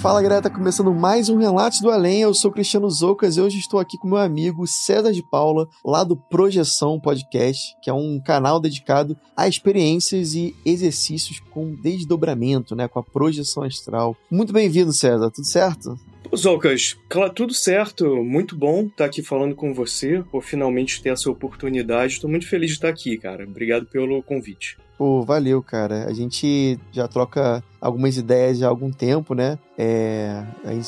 Fala galera, tá começando mais um Relatos do Além. Eu sou Cristiano Zoucas e hoje estou aqui com meu amigo César de Paula, lá do Projeção Podcast, que é um canal dedicado a experiências e exercícios com desdobramento, né, com a projeção astral. Muito bem-vindo, César, tudo certo? Zoucas, tudo certo, muito bom estar aqui falando com você, por finalmente ter essa oportunidade. Estou muito feliz de estar aqui, cara. Obrigado pelo convite. Pô, valeu, cara. A gente já troca algumas ideias já há algum tempo, né? É,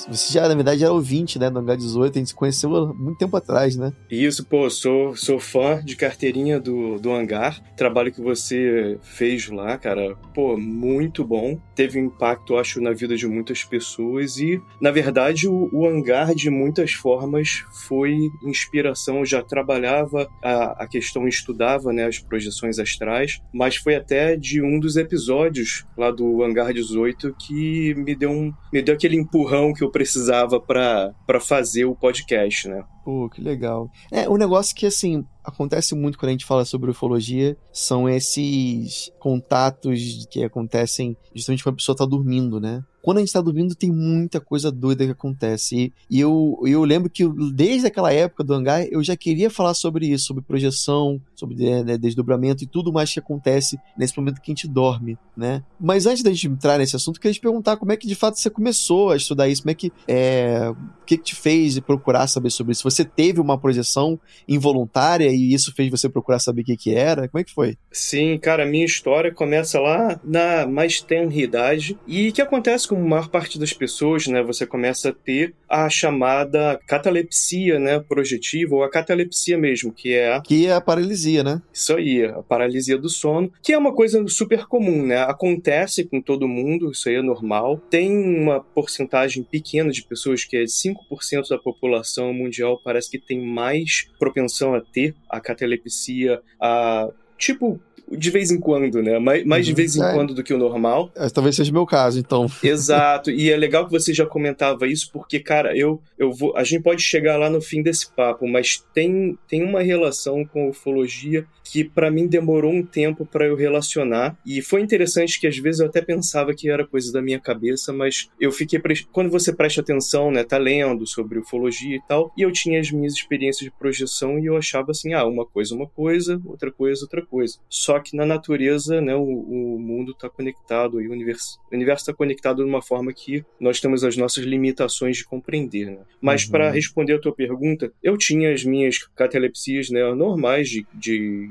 você já, na verdade, era ouvinte, né, do H18, a gente se conheceu há muito tempo atrás, né? Isso, pô, sou, sou fã de carteirinha do, do Hangar, trabalho que você fez lá, cara, pô, muito bom, teve um impacto, acho, na vida de muitas pessoas e, na verdade, o, o Hangar, de muitas formas, foi inspiração, eu já trabalhava a, a questão, estudava, né, as projeções astrais, mas foi até de um dos episódios lá do Hangar 18 que me deu um me deu aquele empurrão que eu precisava para fazer o podcast, né? Pô, que legal. É, um negócio que, assim, acontece muito quando a gente fala sobre ufologia são esses contatos que acontecem justamente quando a pessoa tá dormindo, né? Quando a gente tá dormindo, tem muita coisa doida que acontece. E, e eu, eu lembro que desde aquela época do hangar, eu já queria falar sobre isso, sobre projeção, sobre né, desdobramento e tudo mais que acontece nesse momento que a gente dorme, né? Mas antes da gente entrar nesse assunto, eu queria te perguntar como é que de fato você começou a estudar isso, como é que. É, o que, que te fez procurar saber sobre isso? Você teve uma projeção involuntária e isso fez você procurar saber o que, que era? Como é que foi? Sim, cara, minha história começa lá na mais tenra idade. E o que acontece com a maior parte das pessoas, né? Você começa a ter a chamada catalepsia, né? Projetiva, ou a catalepsia mesmo, que é a. Que é a paralisia, né? Isso aí, a paralisia do sono, que é uma coisa super comum, né? Acontece com todo mundo, isso aí é normal. Tem uma porcentagem pequena de pessoas, que é 5% da população mundial, parece que tem mais propensão a ter a catalepsia, a tipo de vez em quando, né? Mais, mais uhum, de vez em é. quando do que o normal. É, talvez seja o meu caso, então. Exato. E é legal que você já comentava isso, porque, cara, eu, eu vou. A gente pode chegar lá no fim desse papo, mas tem, tem uma relação com a ufologia que para mim demorou um tempo para eu relacionar. E foi interessante que às vezes eu até pensava que era coisa da minha cabeça, mas eu fiquei. Pre... Quando você presta atenção, né? Tá lendo sobre ufologia e tal, e eu tinha as minhas experiências de projeção e eu achava assim, ah, uma coisa, uma coisa, outra coisa, outra coisa. Só que na natureza, né, o, o mundo está conectado e o universo está conectado de uma forma que nós temos as nossas limitações de compreender. Né? Mas uhum. para responder a tua pergunta, eu tinha as minhas catalepsias né, normais de, de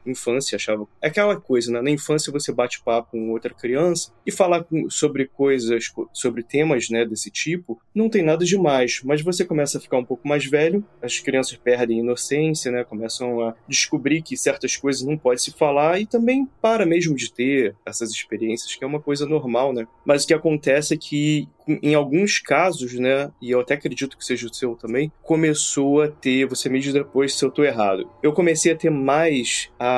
infância achava. É aquela coisa, né? Na infância você bate papo com outra criança e falar sobre coisas, sobre temas, né, desse tipo, não tem nada demais. Mas você começa a ficar um pouco mais velho, as crianças perdem inocência, né? Começam a descobrir que certas coisas não pode se falar e também para mesmo de ter essas experiências, que é uma coisa normal, né? Mas o que acontece é que em alguns casos, né, e eu até acredito que seja o seu também, começou a ter, você me diz depois se eu tô errado. Eu comecei a ter mais a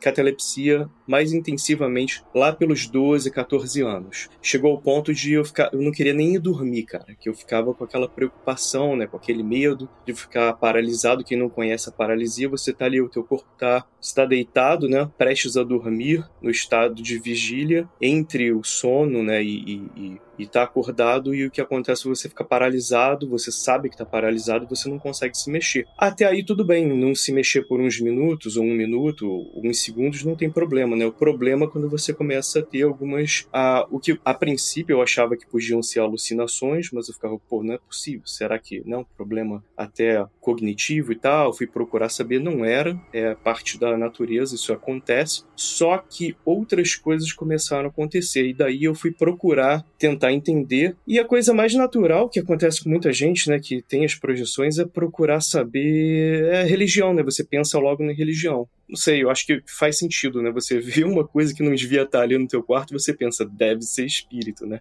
catalepsia mais intensivamente lá pelos 12, 14 anos. Chegou ao ponto de eu ficar, eu não queria nem ir dormir, cara, que eu ficava com aquela preocupação, né, com aquele medo de ficar paralisado. Quem não conhece a paralisia, você tá ali, o teu corpo tá, está deitado, né, prestes a dormir, no estado de vigília, entre o sono, né, e, e, e tá acordado e o que acontece você fica paralisado, você sabe que tá paralisado, você não consegue se mexer. Até aí tudo bem, não se mexer por uns minutos ou um minuto, ou uns segundos não tem problema, né? O problema é quando você começa a ter algumas. A, o que a princípio eu achava que podiam ser alucinações, mas eu ficava, pô, não é possível. Será que não? Problema até cognitivo e tal. Fui procurar saber, não era. É parte da natureza, isso acontece. Só que outras coisas começaram a acontecer. E daí eu fui procurar tentar entender. E a coisa mais natural que acontece com muita gente, né, que tem as projeções, é procurar saber é religião, né? Você pensa logo na religião não sei, eu acho que faz sentido, né? Você vê uma coisa que não devia estar ali no teu quarto, você pensa, deve ser espírito, né?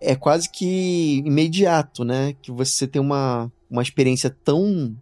É, é quase que imediato, né? Que você tem uma, uma experiência tão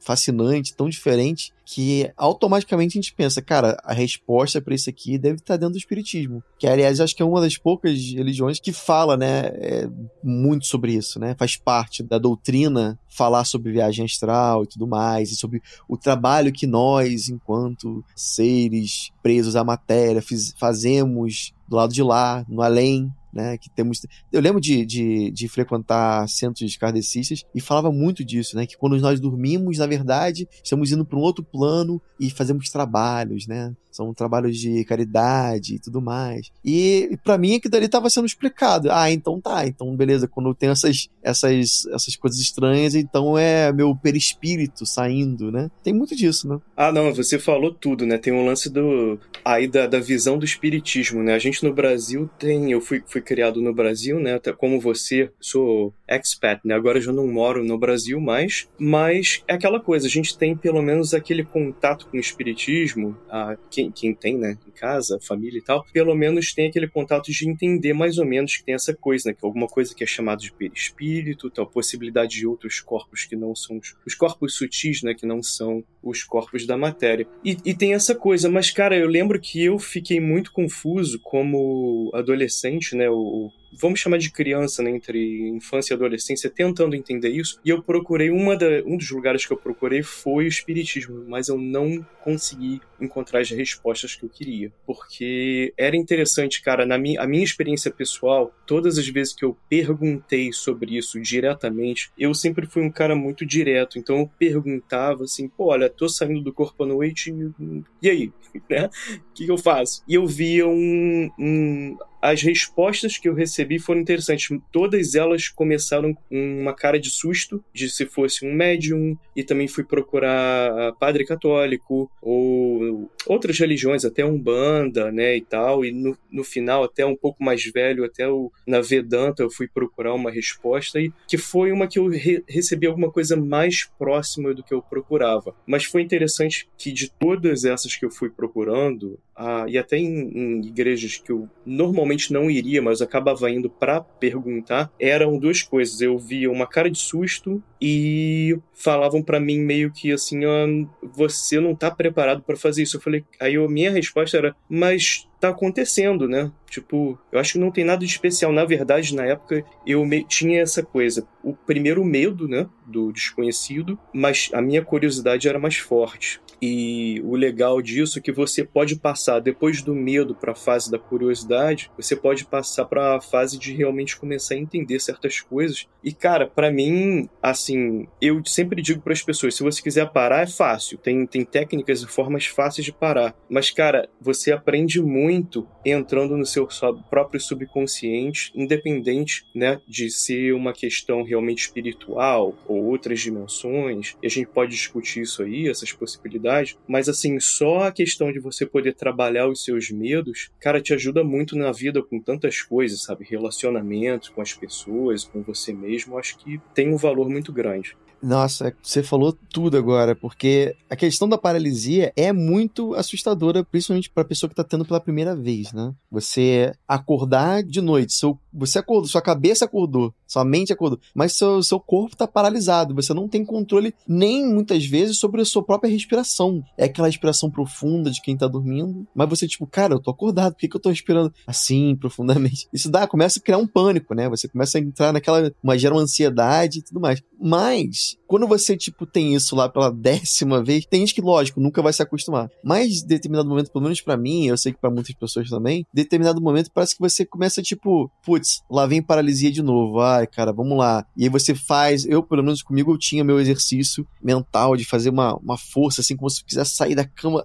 fascinante, tão diferente, que automaticamente a gente pensa, cara, a resposta para isso aqui deve estar dentro do espiritismo. Que, aliás, acho que é uma das poucas religiões que fala, né, é, muito sobre isso, né? Faz parte da doutrina falar sobre viagem astral e tudo mais, e sobre o trabalho que nós, enquanto seres presos à matéria, fiz, fazemos do lado de lá, no além, né? Que temos. Eu lembro de, de, de, frequentar centros kardecistas e falava muito disso, né? Que quando nós dormimos, na verdade, estamos indo para um outro plano e fazemos trabalhos, né? São trabalhos de caridade e tudo mais. E, para mim aquilo dali estava sendo explicado. Ah, então tá, então beleza, quando tem essas, essas, essas coisas estranhas, então é meu perispírito saindo, né? Tem muito disso, né? Ah, não, você falou tudo, né? Tem um lance do aí da, da visão do espiritismo, né? A gente no Brasil tem, eu fui, fui criado no Brasil, né? Até como você, sou expat, né? Agora eu já não moro no Brasil mais, mas é aquela coisa, a gente tem pelo menos aquele contato com o espiritismo, a, que quem, tem, né, em casa, família e tal, pelo menos tem aquele contato de entender mais ou menos que tem essa coisa, né, que alguma coisa que é chamada de perispírito, tal, possibilidade de outros corpos que não são os, os corpos sutis, né, que não são os corpos da matéria. E, e tem essa coisa, mas cara, eu lembro que eu fiquei muito confuso como adolescente, né, o, vamos chamar de criança, né, entre infância e adolescência, tentando entender isso. E eu procurei, uma da, um dos lugares que eu procurei foi o Espiritismo, mas eu não consegui encontrar as respostas que eu queria. Porque era interessante, cara, na minha, a minha experiência pessoal, todas as vezes que eu perguntei sobre isso diretamente, eu sempre fui um cara muito direto. Então eu perguntava assim, pô, olha, tô saindo do corpo à noite, e aí? Né? O que, eu faço? E eu via um, um as respostas que eu recebi foram interessantes. Todas elas começaram com uma cara de susto, de se fosse um médium, e também fui procurar padre católico, ou outras religiões, até Umbanda, né, e tal, e no, no final, até um pouco mais velho, até o, na Vedanta, eu fui procurar uma resposta, e que foi uma que eu re, recebi alguma coisa mais próxima do que eu procurava. Mas foi interessante que de todas essas que eu fui procurando, ah, e até em, em, igrejas que eu normalmente não iria, mas acabava indo para perguntar, eram duas coisas. Eu via uma cara de susto e falavam para mim meio que assim, ah, você não tá preparado para fazer isso. Eu falei, aí a minha resposta era, mas tá acontecendo, né? Tipo, eu acho que não tem nada de especial. Na verdade, na época, eu tinha essa coisa. O primeiro medo, né? Do desconhecido, mas a minha curiosidade era mais forte. E o legal disso é que você pode passar depois do medo para a fase da curiosidade, você pode passar para a fase de realmente começar a entender certas coisas. E cara, para mim, assim, eu sempre digo para as pessoas, se você quiser parar é fácil, tem tem técnicas e formas fáceis de parar. Mas cara, você aprende muito entrando no seu próprio subconsciente, independente, né, de ser uma questão realmente espiritual ou outras dimensões. E a gente pode discutir isso aí, essas possibilidades mas assim, só a questão de você poder trabalhar os seus medos, cara, te ajuda muito na vida com tantas coisas, sabe? Relacionamento com as pessoas, com você mesmo, acho que tem um valor muito grande. Nossa, você falou tudo agora, porque a questão da paralisia é muito assustadora, principalmente para a pessoa que está tendo pela primeira vez, né? Você acordar de noite, seu, você acordou, sua cabeça acordou, sua mente acordou, mas seu, seu corpo está paralisado, você não tem controle nem muitas vezes sobre a sua própria respiração. É aquela respiração profunda de quem está dormindo, mas você, tipo, cara, eu tô acordado, por que, que eu tô respirando assim, profundamente? Isso dá, começa a criar um pânico, né? Você começa a entrar naquela, uma, gera uma ansiedade e tudo mais. Mas, quando você, tipo, tem isso lá pela décima vez, tem gente que, lógico, nunca vai se acostumar. Mas, em determinado momento, pelo menos para mim, eu sei que para muitas pessoas também, em determinado momento parece que você começa, tipo, lá vem paralisia de novo. Ai, cara, vamos lá. E aí você faz, eu, pelo menos comigo, eu tinha meu exercício mental de fazer uma, uma força, assim, como se quisesse sair da cama.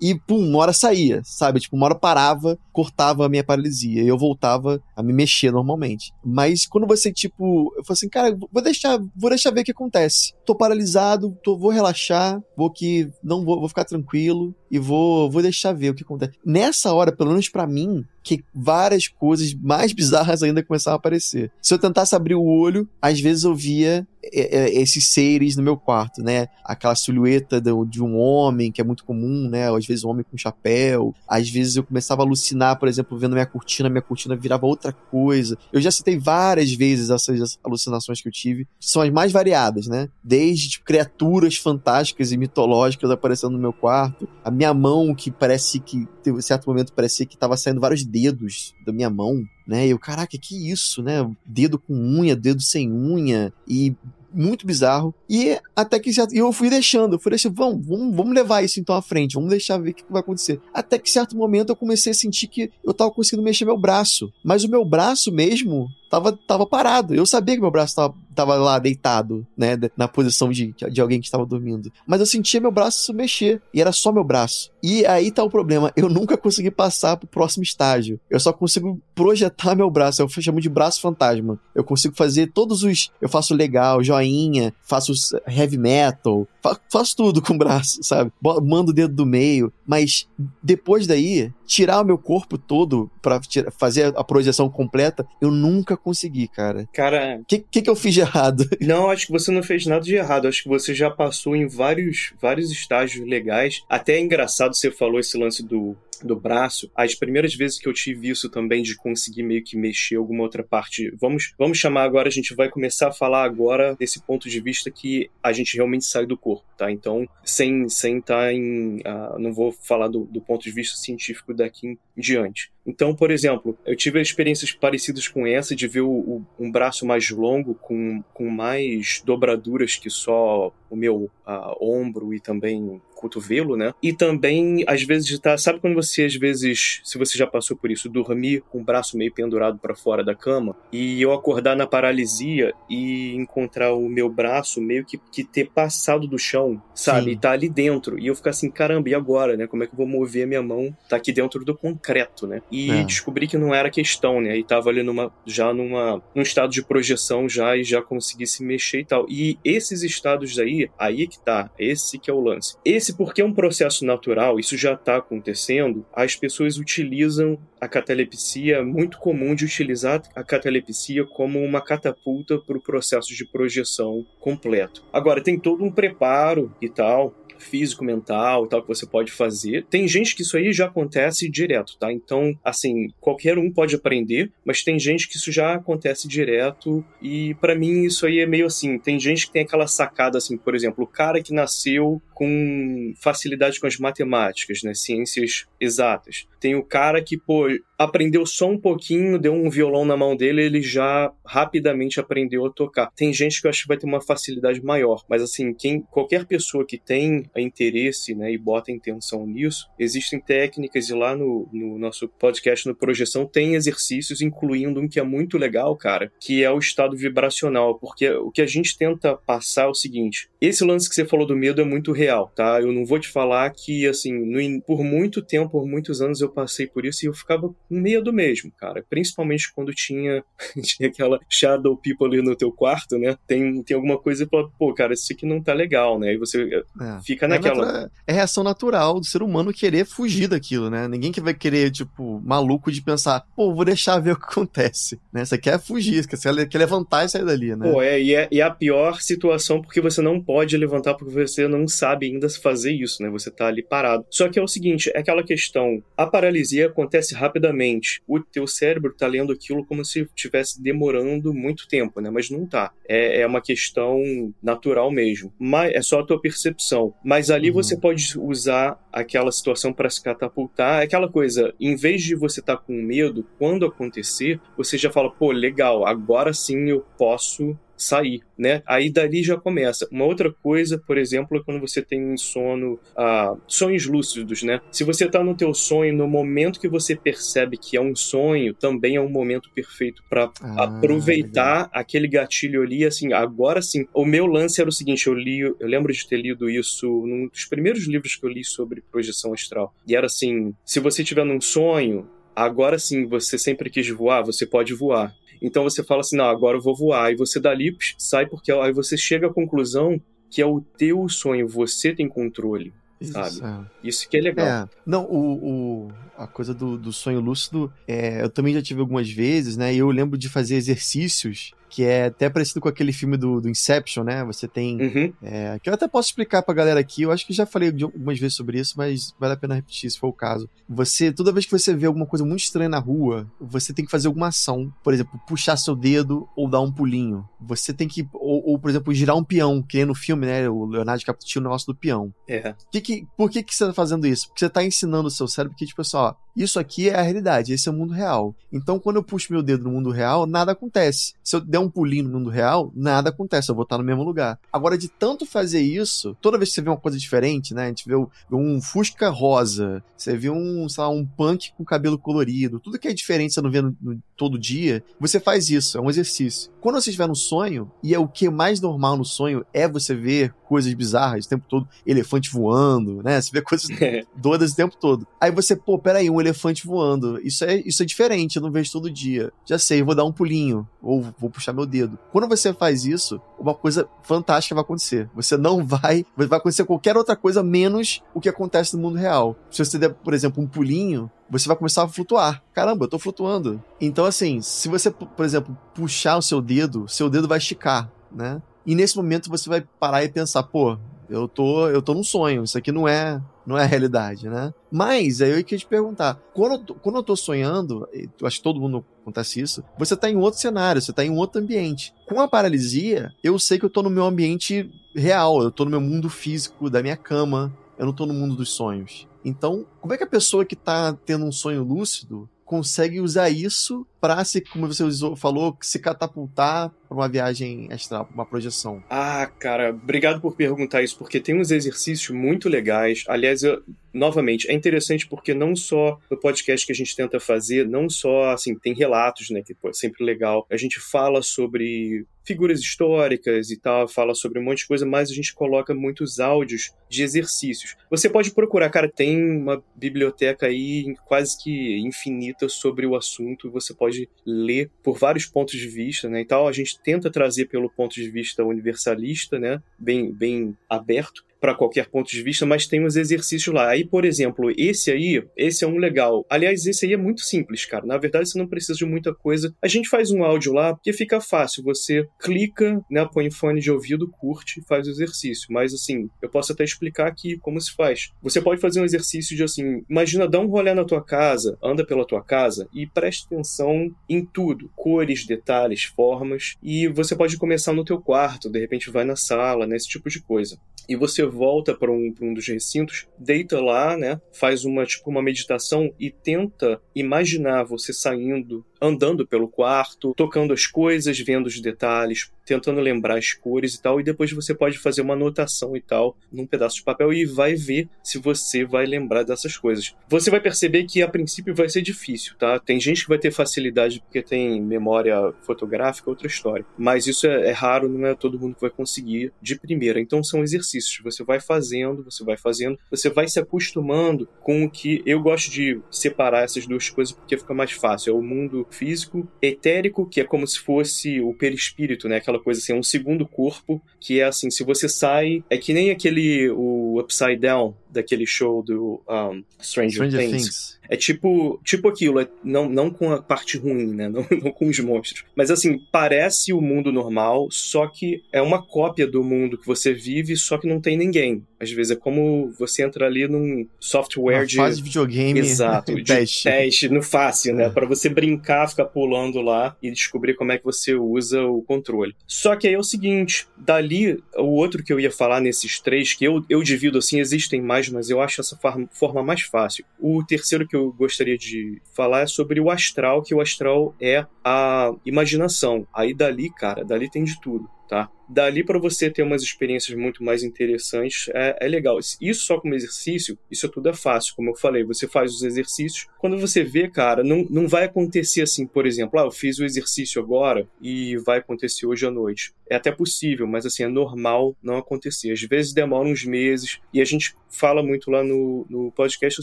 E, pum, uma hora saía, sabe? Tipo, uma hora parava, cortava a minha paralisia. E eu voltava a me mexer normalmente. Mas quando você, tipo, eu falei assim, cara, vou deixar, vou deixar ver o que acontece. Tô paralisado, tô, vou relaxar, vou que não vou, vou ficar tranquilo e vou, vou deixar ver o que acontece. Nessa hora, pelo menos para mim, que várias coisas mais bizarras ainda começavam a aparecer. Se eu tentasse abrir o olho, às vezes eu via esses seres no meu quarto, né? Aquela silhueta de, de, um homem, que é muito comum, né? Às vezes um homem com chapéu. Às vezes eu começava a alucinar, por exemplo, vendo minha cortina, minha cortina virava outra coisa. Eu já citei várias vezes essas alucinações que eu tive. São as mais variadas, né? Desde tipo, criaturas fantásticas e mitológicas aparecendo no meu quarto. A minha mão, que parece que, em certo momento, parecia que estava saindo vários dedos da minha mão né? E eu, caraca, que isso, né? Dedo com unha, dedo sem unha e muito bizarro. E até que certo, eu fui deixando, eu fui deixando, vamos, vamos, vamos levar isso então à frente, vamos deixar ver o que vai acontecer. Até que certo momento eu comecei a sentir que eu tava conseguindo mexer meu braço, mas o meu braço mesmo tava, tava parado. Eu sabia que meu braço tava, tava lá deitado, né? Na posição de, de alguém que estava dormindo. Mas eu sentia meu braço mexer. E era só meu braço. E aí tá o problema. Eu nunca consegui passar pro próximo estágio. Eu só consigo projetar meu braço. Eu chamo de braço fantasma. Eu consigo fazer todos os. Eu faço legal, joinha, faço heavy metal, fa faço tudo com o braço, sabe? Mando o dedo do meio. Mas depois daí, tirar o meu corpo todo para fazer a projeção completa, eu nunca consegui, cara. Cara. O que, que, que eu fiz de errado? Não, acho que você não fez nada de errado. Acho que você já passou em vários, vários estágios legais. Até é engraçado você falou esse lance do do braço, as primeiras vezes que eu tive isso também de conseguir meio que mexer alguma outra parte, vamos, vamos chamar agora, a gente vai começar a falar agora desse ponto de vista que a gente realmente sai do corpo, tá? Então, sem sem estar tá em, uh, não vou falar do, do ponto de vista científico daqui em diante. Então, por exemplo, eu tive experiências parecidas com essa de ver o, o, um braço mais longo, com, com mais dobraduras que só o meu uh, ombro e também cotovelo, né? E também, às vezes. Tá, sabe quando você, às vezes, se você já passou por isso, dormir com o braço meio pendurado para fora da cama e eu acordar na paralisia e encontrar o meu braço meio que, que ter passado do chão, sabe? Sim. E tá ali dentro. E eu ficar assim, caramba, e agora, né? Como é que eu vou mover a minha mão? Tá aqui dentro do concreto, né? E é. descobri que não era questão, né? E tava ali numa, já numa, num estado de projeção já e já consegui se mexer e tal. E esses estados aí, aí que tá, esse que é o lance. Esse porque é um processo natural, isso já está acontecendo, as pessoas utilizam a catalepsia, é muito comum de utilizar a catalepsia como uma catapulta para o processo de projeção completo. Agora, tem todo um preparo e tal, físico, mental tal que você pode fazer. Tem gente que isso aí já acontece direto, tá? Então, assim, qualquer um pode aprender, mas tem gente que isso já acontece direto e para mim isso aí é meio assim, tem gente que tem aquela sacada assim, por exemplo, o cara que nasceu com facilidade com as matemáticas, né, ciências exatas. Tem o cara que, pô, aprendeu só um pouquinho, deu um violão na mão dele, ele já rapidamente aprendeu a tocar. Tem gente que eu acho que vai ter uma facilidade maior, mas assim, quem qualquer pessoa que tem interesse, né, e bota intenção nisso, existem técnicas e lá no, no nosso podcast no Projeção tem exercícios incluindo um que é muito legal, cara, que é o estado vibracional, porque o que a gente tenta passar é o seguinte, esse lance que você falou do medo é muito real, tá? Eu não vou te falar que assim, no, por muito tempo, por muitos anos eu passei por isso e eu ficava medo mesmo, cara. Principalmente quando tinha, tinha aquela shadow people ali no teu quarto, né? Tem, tem alguma coisa e fala, pô, cara, isso aqui não tá legal, né? E você é, fica é naquela. É, é reação natural do ser humano querer fugir daquilo, né? Ninguém que vai querer, tipo, maluco de pensar, pô, vou deixar ver o que acontece, né? Você quer fugir, você quer levantar e sair dali, né? Pô, é, e é, e é a pior situação porque você não pode levantar porque você não sabe ainda fazer isso, né? Você tá ali parado. Só que é o seguinte, é aquela questão, a paralisia acontece rapidamente o teu cérebro está lendo aquilo como se estivesse demorando muito tempo, né? Mas não tá. É, é uma questão natural mesmo. Mas é só a tua percepção. Mas ali uhum. você pode usar aquela situação para se catapultar. É aquela coisa, em vez de você estar tá com medo, quando acontecer, você já fala, pô, legal, agora sim eu posso sair, né? Aí dali já começa. Uma outra coisa, por exemplo, é quando você tem um sono, ah, sonhos lúcidos, né? Se você tá no teu sonho, no momento que você percebe que é um sonho, também é um momento perfeito para ah, aproveitar legal. aquele gatilho ali, assim, agora sim. O meu lance era o seguinte, eu li, eu lembro de ter lido isso num dos primeiros livros que eu li sobre projeção astral. E era assim, se você tiver num sonho, agora sim, você sempre quis voar, você pode voar. Então você fala assim, não, agora eu vou voar. E você dali sai porque aí você chega à conclusão que é o teu sonho, você tem controle. Isso, sabe? É. Isso que é legal. É. Não, o, o, a coisa do, do sonho lúcido, é, eu também já tive algumas vezes, né? E eu lembro de fazer exercícios que é até parecido com aquele filme do, do Inception, né? Você tem. Uhum. É, que eu até posso explicar pra galera aqui, eu acho que já falei algumas vezes sobre isso, mas vale a pena repetir se for o caso. Você, toda vez que você vê alguma coisa muito estranha na rua, você tem que fazer alguma ação. Por exemplo, puxar seu dedo ou dar um pulinho. Você tem que. Ou, ou por exemplo, girar um peão, que nem no filme, né? O Leonardo DiCaprio tinha o negócio do peão. É. Que que, por que, que você tá fazendo isso? Porque você tá ensinando o seu cérebro que, tipo assim, ó, isso aqui é a realidade, esse é o mundo real. Então, quando eu puxo meu dedo no mundo real, nada acontece. Se eu der um pulinho no mundo real, nada acontece, eu vou estar no mesmo lugar. Agora, de tanto fazer isso, toda vez que você vê uma coisa diferente, né? A gente vê um Fusca rosa, você vê um, sei lá, um punk com cabelo colorido, tudo que é diferente você não vê no, no, todo dia, você faz isso, é um exercício. Quando você estiver no sonho, e é o que é mais normal no sonho é você ver coisas bizarras o tempo todo, elefante voando, né? Você vê coisas doidas o tempo todo. Aí você, pô, peraí, um elefante voando. Isso é, isso é diferente, eu não vejo todo dia. Já sei, vou dar um pulinho, ou vou puxar meu dedo. Quando você faz isso, uma coisa fantástica vai acontecer. Você não vai. Vai acontecer qualquer outra coisa menos o que acontece no mundo real. Se você der, por exemplo, um pulinho, você vai começar a flutuar. Caramba, eu tô flutuando. Então, assim, se você, por exemplo, puxar o seu dedo, seu dedo vai esticar, né? E nesse momento você vai parar e pensar, pô, eu tô, eu tô num sonho, isso aqui não é, não é a realidade, né? Mas aí eu queria te perguntar, quando eu tô, quando eu tô sonhando, eu acho que todo mundo acontece isso, você tá em outro cenário, você tá em outro ambiente. Com a paralisia, eu sei que eu tô no meu ambiente real, eu tô no meu mundo físico, da minha cama, eu não tô no mundo dos sonhos. Então, como é que a pessoa que tá tendo um sonho lúcido consegue usar isso para se, como você usou, falou, se catapultar para uma viagem astral, uma projeção? Ah, cara, obrigado por perguntar isso, porque tem uns exercícios muito legais. Aliás, eu, novamente, é interessante porque não só no podcast que a gente tenta fazer, não só, assim, tem relatos, né, que pô, é sempre legal. A gente fala sobre figuras históricas e tal, fala sobre um monte de coisa, mas a gente coloca muitos áudios de exercícios. Você pode procurar, cara, tem uma biblioteca aí quase que infinita sobre o assunto, você pode ler por vários pontos de vista, né, e tal. A gente tenta trazer pelo ponto de vista universalista, né, bem, bem aberto, para qualquer ponto de vista, mas tem uns exercícios lá. Aí, por exemplo, esse aí, esse é um legal. Aliás, esse aí é muito simples, cara. Na verdade, você não precisa de muita coisa. A gente faz um áudio lá porque fica fácil. Você clica, né, põe fone de ouvido, curte e faz o exercício. Mas assim, eu posso até explicar aqui como se faz. Você pode fazer um exercício de assim, imagina dar um rolê na tua casa, anda pela tua casa e preste atenção em tudo, cores, detalhes, formas, e você pode começar no teu quarto, de repente vai na sala, né, esse tipo de coisa e você volta para um, um, dos recintos, deita lá, né? Faz uma tipo uma meditação e tenta imaginar você saindo andando pelo quarto, tocando as coisas, vendo os detalhes, tentando lembrar as cores e tal, e depois você pode fazer uma anotação e tal num pedaço de papel e vai ver se você vai lembrar dessas coisas. Você vai perceber que a princípio vai ser difícil, tá? Tem gente que vai ter facilidade porque tem memória fotográfica, outra história. Mas isso é, é raro, não é todo mundo que vai conseguir de primeira. Então são exercícios. Você vai fazendo, você vai fazendo, você vai se acostumando com o que eu gosto de separar essas duas coisas porque fica mais fácil. É o mundo físico, etérico, que é como se fosse o perispírito, né? Aquela coisa assim, é um segundo corpo, que é assim, se você sai, é que nem aquele o Upside Down daquele show do um, Stranger, Stranger Things. Things. É tipo, tipo aquilo, é, não, não com a parte ruim, né? Não, não, com os monstros. Mas assim, parece o mundo normal, só que é uma cópia do mundo que você vive, só que não tem ninguém. Às vezes é como você entra ali num software uma de. Fase de videogame. Exato, de teste. teste no fácil, né? É. Para você brincar, ficar pulando lá e descobrir como é que você usa o controle. Só que aí é o seguinte: dali, o outro que eu ia falar nesses três, que eu, eu divido assim, existem mais, mas eu acho essa forma mais fácil. O terceiro que eu eu gostaria de falar é sobre o astral, que o astral é a imaginação. Aí dali, cara, dali tem de tudo, tá? Dali para você ter umas experiências muito mais interessantes é, é, legal. Isso só como exercício, isso tudo é fácil, como eu falei. Você faz os exercícios. Quando você vê, cara, não, não vai acontecer assim, por exemplo, ah, eu fiz o exercício agora e vai acontecer hoje à noite. É até possível, mas assim, é normal não acontecer. Às vezes demora uns meses e a gente fala muito lá no, no podcast o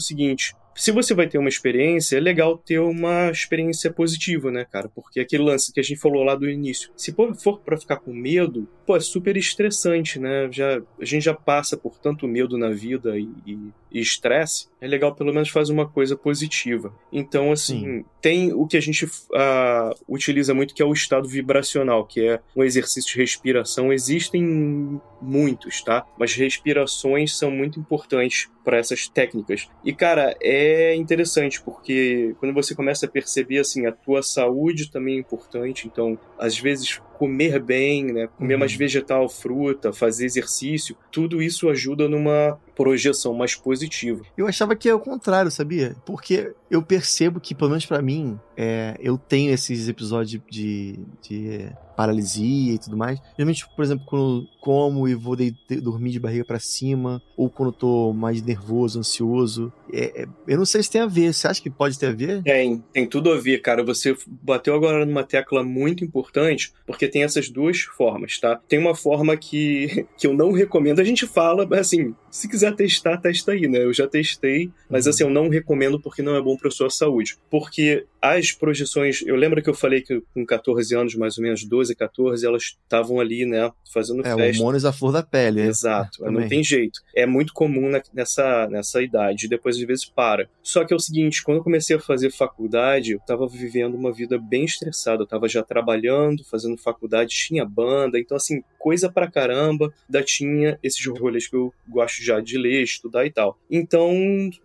seguinte: se você vai ter uma experiência, é legal ter uma experiência positiva, né, cara? Porque aquele lance que a gente falou lá do início. Se for para ficar com medo, pô, é super estressante, né? Já, a gente já passa por tanto medo na vida e, e e estresse, é legal pelo menos fazer uma coisa positiva. Então, assim, Sim. tem o que a gente uh, utiliza muito, que é o estado vibracional, que é um exercício de respiração. Existem muitos, tá? Mas respirações são muito importantes para essas técnicas. E, cara, é interessante, porque quando você começa a perceber, assim, a tua saúde também é importante, então, às vezes, comer bem, né? Comer uhum. mais vegetal, fruta, fazer exercício, tudo isso ajuda numa projeção mais positiva. Eu achava que é o contrário, sabia? Porque eu percebo que, pelo menos para mim, é, eu tenho esses episódios de, de paralisia e tudo mais. Geralmente, por exemplo, quando como e vou de, de, dormir de barriga para cima, ou quando tô mais nervoso, ansioso. É, é, eu não sei se tem a ver. Você acha que pode ter a ver? Tem, tem tudo a ver, cara. Você bateu agora numa tecla muito importante, porque tem essas duas formas, tá? Tem uma forma que, que eu não recomendo. A gente fala, assim, se quiser testar, testa aí, né? Eu já testei, mas uhum. assim, eu não recomendo porque não é bom para sua saúde. Porque as projeções, eu lembro que eu falei que com 14 anos, mais ou menos 12, 14, elas estavam ali, né, fazendo é, festa. hormônios à flor da pele. Exato, é, não tem jeito. É muito comum na, nessa, nessa idade, depois às vezes para. Só que é o seguinte, quando eu comecei a fazer faculdade, eu tava vivendo uma vida bem estressada, eu tava já trabalhando, fazendo faculdade, tinha banda, então assim, coisa pra caramba, da tinha esses rolês que eu gosto já de ler, estudar e tal. Então,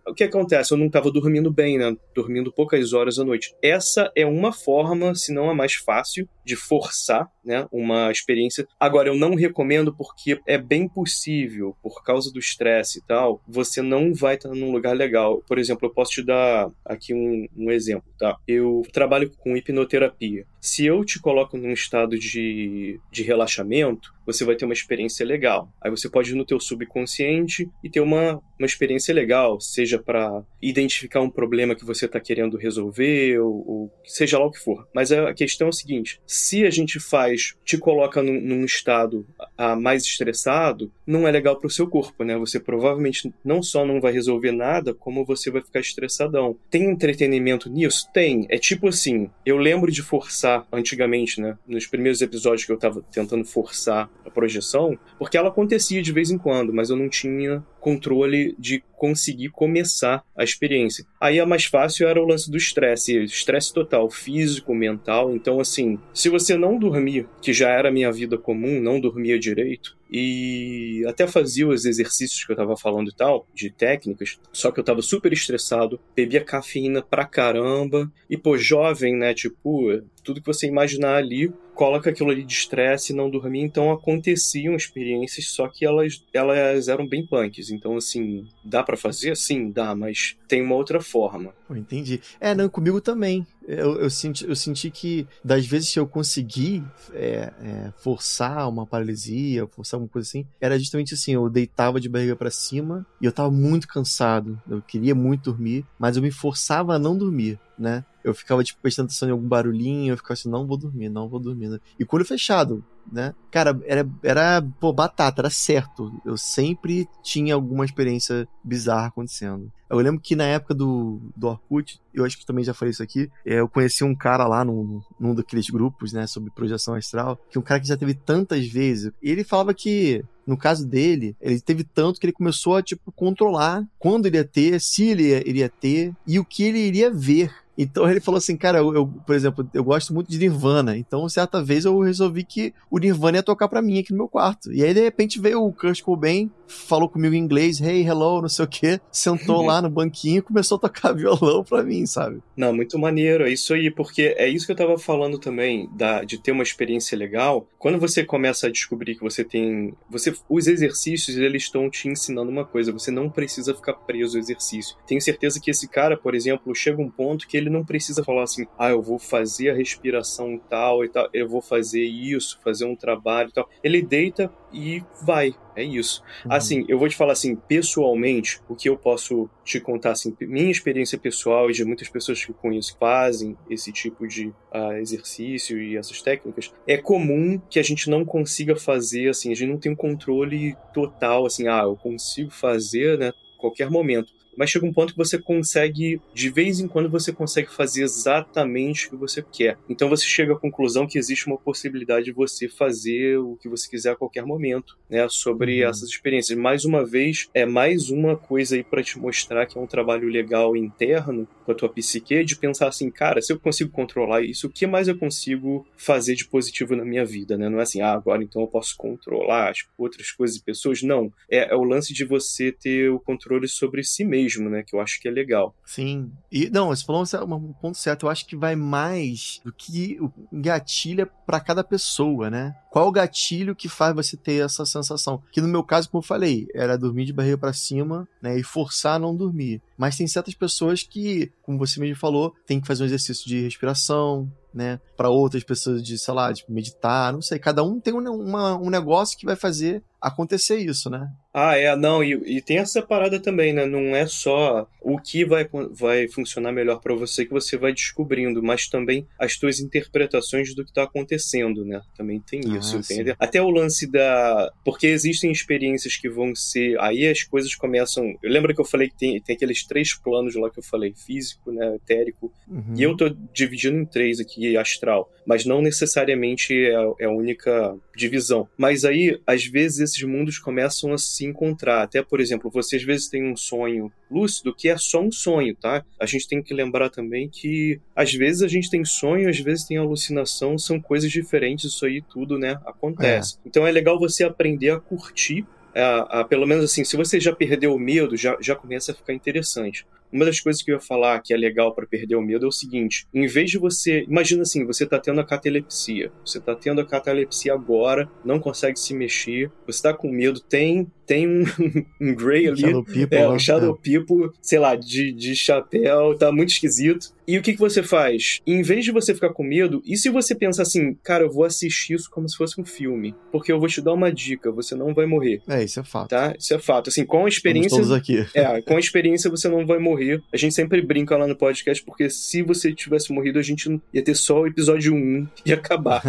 o que acontece? Eu não tava dormindo bem, né, dormindo poucas horas à noite. Essa é uma forma, se não a mais fácil, de forçar né, uma experiência. Agora, eu não recomendo porque é bem possível, por causa do estresse e tal, você não vai estar num lugar legal. Por exemplo, eu posso te dar aqui um, um exemplo, tá? Eu trabalho com hipnoterapia. Se eu te coloco num estado de, de relaxamento, você vai ter uma experiência legal. Aí você pode ir no teu subconsciente e ter uma, uma experiência legal, seja para identificar um problema que você está querendo resolver, ou, ou, seja lá o que for. Mas a questão é o seguinte: se a gente faz, te coloca num, num estado a, mais estressado, não é legal para o seu corpo, né? Você provavelmente não só não vai resolver nada, como você vai ficar estressadão. Tem entretenimento nisso? Tem. É tipo assim, eu lembro de forçar antigamente, né? Nos primeiros episódios que eu estava tentando forçar a projeção, porque ela acontecia de vez em quando, mas eu não tinha controle de conseguir começar a experiência. Aí a mais fácil era o lance do estresse, estresse total, físico, mental. Então, assim, se você não dormir, que já era minha vida comum, não dormia direito, e até fazia os exercícios que eu tava falando e tal, de técnicas, só que eu tava super estressado, bebia cafeína pra caramba, e pô, jovem, né, tipo, tudo que você imaginar ali, coloca aquilo ali de estresse não dormir, então aconteciam experiências, só que elas, elas eram bem punks, então assim, dá para fazer? Sim, dá, mas tem uma outra forma. Eu entendi. É, não, comigo também. Eu, eu, senti, eu senti que das vezes que eu consegui é, é, forçar uma paralisia, forçar alguma coisa assim, era justamente assim, eu deitava de barriga para cima e eu tava muito cansado, eu queria muito dormir, mas eu me forçava a não dormir, né? Eu ficava, tipo, prestando atenção em algum barulhinho, eu ficava assim, não vou dormir, não vou dormir. Né? E com olho fechado, né? Cara, era, era pô, batata, era certo. Eu sempre tinha alguma experiência bizarra acontecendo. Eu lembro que na época do, do Orkut, eu acho que também já falei isso aqui, é, eu conheci um cara lá num, num daqueles grupos, né, sobre projeção astral, que um cara que já teve tantas vezes, ele falava que no caso dele, ele teve tanto que ele começou a, tipo, controlar quando ele ia ter, se ele iria ter e o que ele iria ver então ele falou assim, cara, eu, eu, por exemplo, eu gosto muito de Nirvana. Então, certa vez eu resolvi que o Nirvana ia tocar para mim aqui no meu quarto. E aí, de repente, veio o Kurt Cobain, falou comigo em inglês, hey, hello, não sei o que, sentou lá no banquinho e começou a tocar violão pra mim, sabe? Não, muito maneiro, é isso aí, porque é isso que eu tava falando também, da, de ter uma experiência legal. Quando você começa a descobrir que você tem. Você, os exercícios, eles estão te ensinando uma coisa, você não precisa ficar preso ao exercício. Tenho certeza que esse cara, por exemplo, chega um ponto que ele não precisa falar assim, ah, eu vou fazer a respiração tal e tal, eu vou fazer isso, fazer um trabalho e tal. Ele deita e vai. É isso. Uhum. Assim, eu vou te falar assim, pessoalmente, o que eu posso te contar, assim, minha experiência pessoal e de muitas pessoas que eu conheço que fazem esse tipo de uh, exercício e essas técnicas, é comum que a gente não consiga fazer, assim, a gente não tem um controle total, assim, ah, eu consigo fazer, né, qualquer momento mas chega um ponto que você consegue, de vez em quando, você consegue fazer exatamente o que você quer. Então você chega à conclusão que existe uma possibilidade de você fazer o que você quiser a qualquer momento, né? Sobre uhum. essas experiências. Mais uma vez, é mais uma coisa aí para te mostrar que é um trabalho legal interno com a tua psique, de pensar assim, cara, se eu consigo controlar isso, o que mais eu consigo fazer de positivo na minha vida, né? Não é assim, ah, agora então eu posso controlar as outras coisas e pessoas. Não. É, é o lance de você ter o controle sobre si mesmo, né? Que eu acho que é legal. Sim. E, não, você falou um ponto certo. Eu acho que vai mais do que o gatilha para cada pessoa, né? Qual o gatilho que faz você ter essa sensação? Que no meu caso, como eu falei, era dormir de barriga para cima, né? E forçar a não dormir. Mas tem certas pessoas que, como você mesmo falou, tem que fazer um exercício de respiração, né? Para outras pessoas de, sei lá, de meditar, não sei. Cada um tem um, uma, um negócio que vai fazer acontecer isso, né? Ah, é, não, e, e, tem essa parada também, né? Não é só o que vai, vai funcionar melhor para você que você vai descobrindo, mas também as tuas interpretações do que tá acontecendo, né? Também tem ah, isso, entende? Até o lance da. Porque existem experiências que vão ser. Aí as coisas começam. Eu lembro que eu falei que tem, tem aqueles três planos lá que eu falei: físico, né? Etérico. Uhum. E eu tô dividindo em três aqui, astral. Mas não necessariamente é, é a única divisão. Mas aí, às vezes, esses mundos começam a se encontrar. Até, por exemplo, você às vezes tem um sonho lúcido que é só um sonho, tá? A gente tem que lembrar também que às vezes a gente tem sonho, às vezes tem alucinação, são coisas diferentes, isso aí tudo, né, acontece. É. Então é legal você aprender a curtir a, a, pelo menos assim, se você já perdeu o medo, já, já começa a ficar interessante. Uma das coisas que eu ia falar que é legal para perder o medo é o seguinte: em vez de você. Imagina assim, você tá tendo a catalepsia. Você tá tendo a catalepsia agora, não consegue se mexer, você tá com medo, tem tem um, um Grey ali, Shadow People, é, um Shadow é. People, sei lá, de, de chapéu, tá muito esquisito. E o que, que você faz? Em vez de você ficar com medo, e se você pensa assim, cara, eu vou assistir isso como se fosse um filme? Porque eu vou te dar uma dica, você não vai morrer. É, isso é fato. Tá? Isso é fato. Assim, com a experiência. Estamos todos aqui. É, com a experiência você não vai morrer. A gente sempre brinca lá no podcast, porque se você tivesse morrido, a gente ia ter só o episódio 1 e acabar.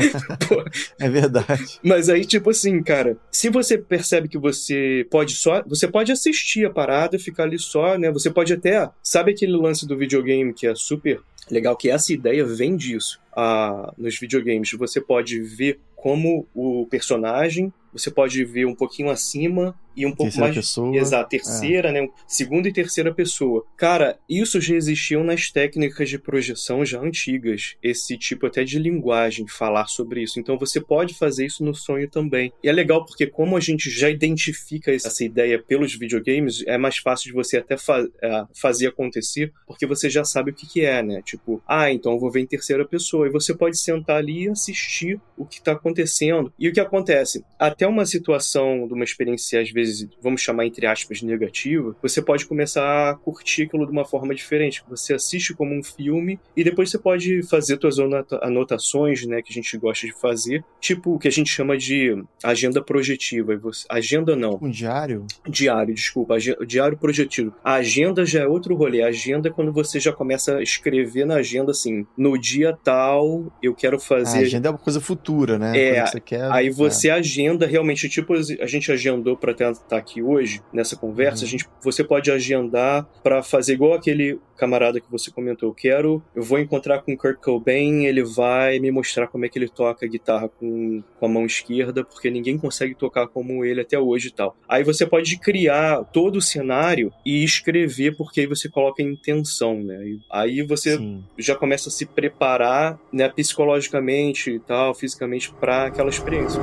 é verdade. Mas aí, tipo assim, cara, se você percebe que você pode só, você pode assistir a parada, ficar ali só, né? Você pode até, sabe aquele lance do videogame que é super legal, que essa ideia vem disso. Ah, nos videogames, você pode ver como o personagem, você pode ver um pouquinho acima e um pouco terceira mais. Pessoa. Exato, terceira, é. né? Segunda e terceira pessoa. Cara, isso já existiu nas técnicas de projeção já antigas. Esse tipo até de linguagem, falar sobre isso. Então você pode fazer isso no sonho também. E é legal porque, como a gente já identifica essa ideia pelos videogames, é mais fácil de você até fa é, fazer acontecer, porque você já sabe o que, que é, né? Tipo, ah, então eu vou ver em terceira pessoa. E você pode sentar ali e assistir o que está acontecendo. E o que acontece? Até uma situação de uma experiência, às vezes, vezes, vamos chamar entre aspas, negativa, você pode começar a curtir aquilo de uma forma diferente. Você assiste como um filme e depois você pode fazer suas anotações, né, que a gente gosta de fazer, tipo o que a gente chama de agenda projetiva. Agenda não. Um diário? Diário, desculpa. Diário projetivo. A agenda já é outro rolê. A agenda é quando você já começa a escrever na agenda assim, no dia tal, eu quero fazer. A agenda é uma coisa futura, né? É. Você quer... Aí você é. agenda realmente, tipo, a gente agendou para ter estar tá aqui hoje nessa conversa, uhum. a gente, você pode agendar para fazer igual aquele camarada que você comentou. Eu quero, eu vou encontrar com o Kurt Cobain, ele vai me mostrar como é que ele toca a guitarra com, com a mão esquerda, porque ninguém consegue tocar como ele até hoje e tal. Aí você pode criar todo o cenário e escrever, porque aí você coloca a intenção, né? E aí você Sim. já começa a se preparar, né, psicologicamente e tal, fisicamente para aquela experiência.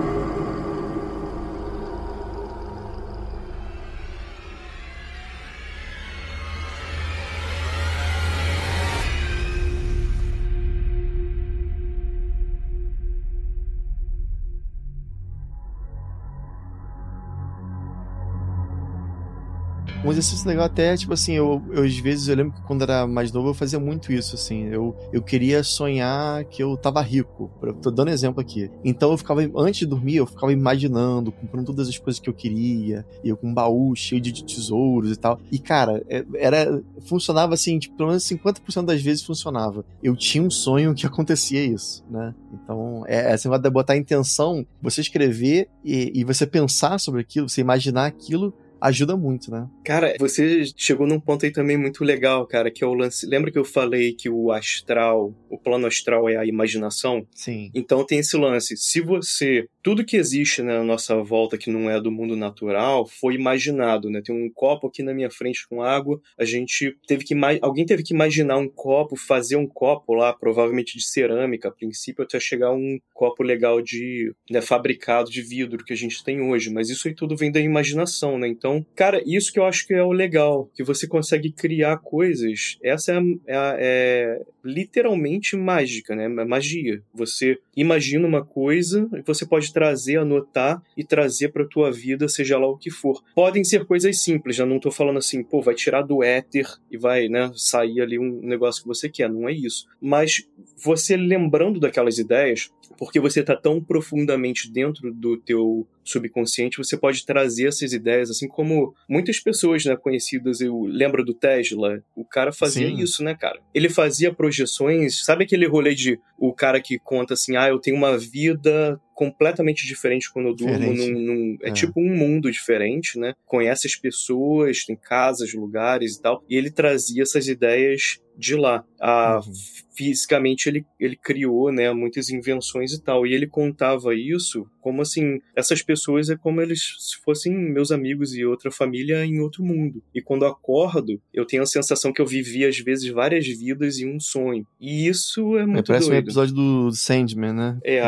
Um exercício legal até, tipo assim, eu, eu às vezes eu lembro que quando era mais novo eu fazia muito isso, assim. Eu, eu queria sonhar que eu tava rico. Eu tô dando exemplo aqui. Então eu ficava, antes de dormir, eu ficava imaginando, comprando todas as coisas que eu queria, e eu com um baú cheio de tesouros e tal. E cara, é, era, funcionava assim, tipo, pelo menos 50% das vezes funcionava. Eu tinha um sonho que acontecia isso, né? Então, é, essa negócio de botar intenção, você escrever e, e você pensar sobre aquilo, você imaginar aquilo ajuda muito, né? Cara, você chegou num ponto aí também muito legal, cara, que é o lance. Lembra que eu falei que o astral, o plano astral é a imaginação? Sim. Então tem esse lance. Se você. Tudo que existe né, na nossa volta que não é do mundo natural foi imaginado, né? Tem um copo aqui na minha frente com água. A gente teve que. Alguém teve que imaginar um copo, fazer um copo lá, provavelmente de cerâmica, a princípio, até chegar um copo legal de. Né, fabricado de vidro que a gente tem hoje. Mas isso aí tudo vem da imaginação, né? Então, cara, isso que eu acho que é o legal, que você consegue criar coisas. Essa é, é, é literalmente mágica, né? É magia. Você imagina uma coisa e você pode trazer, anotar e trazer para tua vida, seja lá o que for. Podem ser coisas simples, já não tô falando assim, pô, vai tirar do éter e vai, né, sair ali um negócio que você quer, não é isso. Mas você lembrando daquelas ideias, porque você tá tão profundamente dentro do teu subconsciente, você pode trazer essas ideias, assim como muitas pessoas né, conhecidas, eu lembro do Tesla, o cara fazia Sim. isso, né, cara? Ele fazia projeções, sabe aquele rolê de o cara que conta assim, ah, eu tenho uma vida completamente diferente quando eu durmo. Num, num, é, é, tipo um mundo diferente, né? Conhece as pessoas, tem casas, lugares e tal. E ele trazia essas ideias de lá. Ah, uhum. Fisicamente ele, ele criou né, muitas invenções e tal. E ele contava isso como assim: essas pessoas é como eles se fossem meus amigos e outra família em outro mundo. E quando acordo, eu tenho a sensação que eu vivi às vezes várias vidas em um sonho. E isso é muito é, parece doido. um episódio do Sandman, né? É.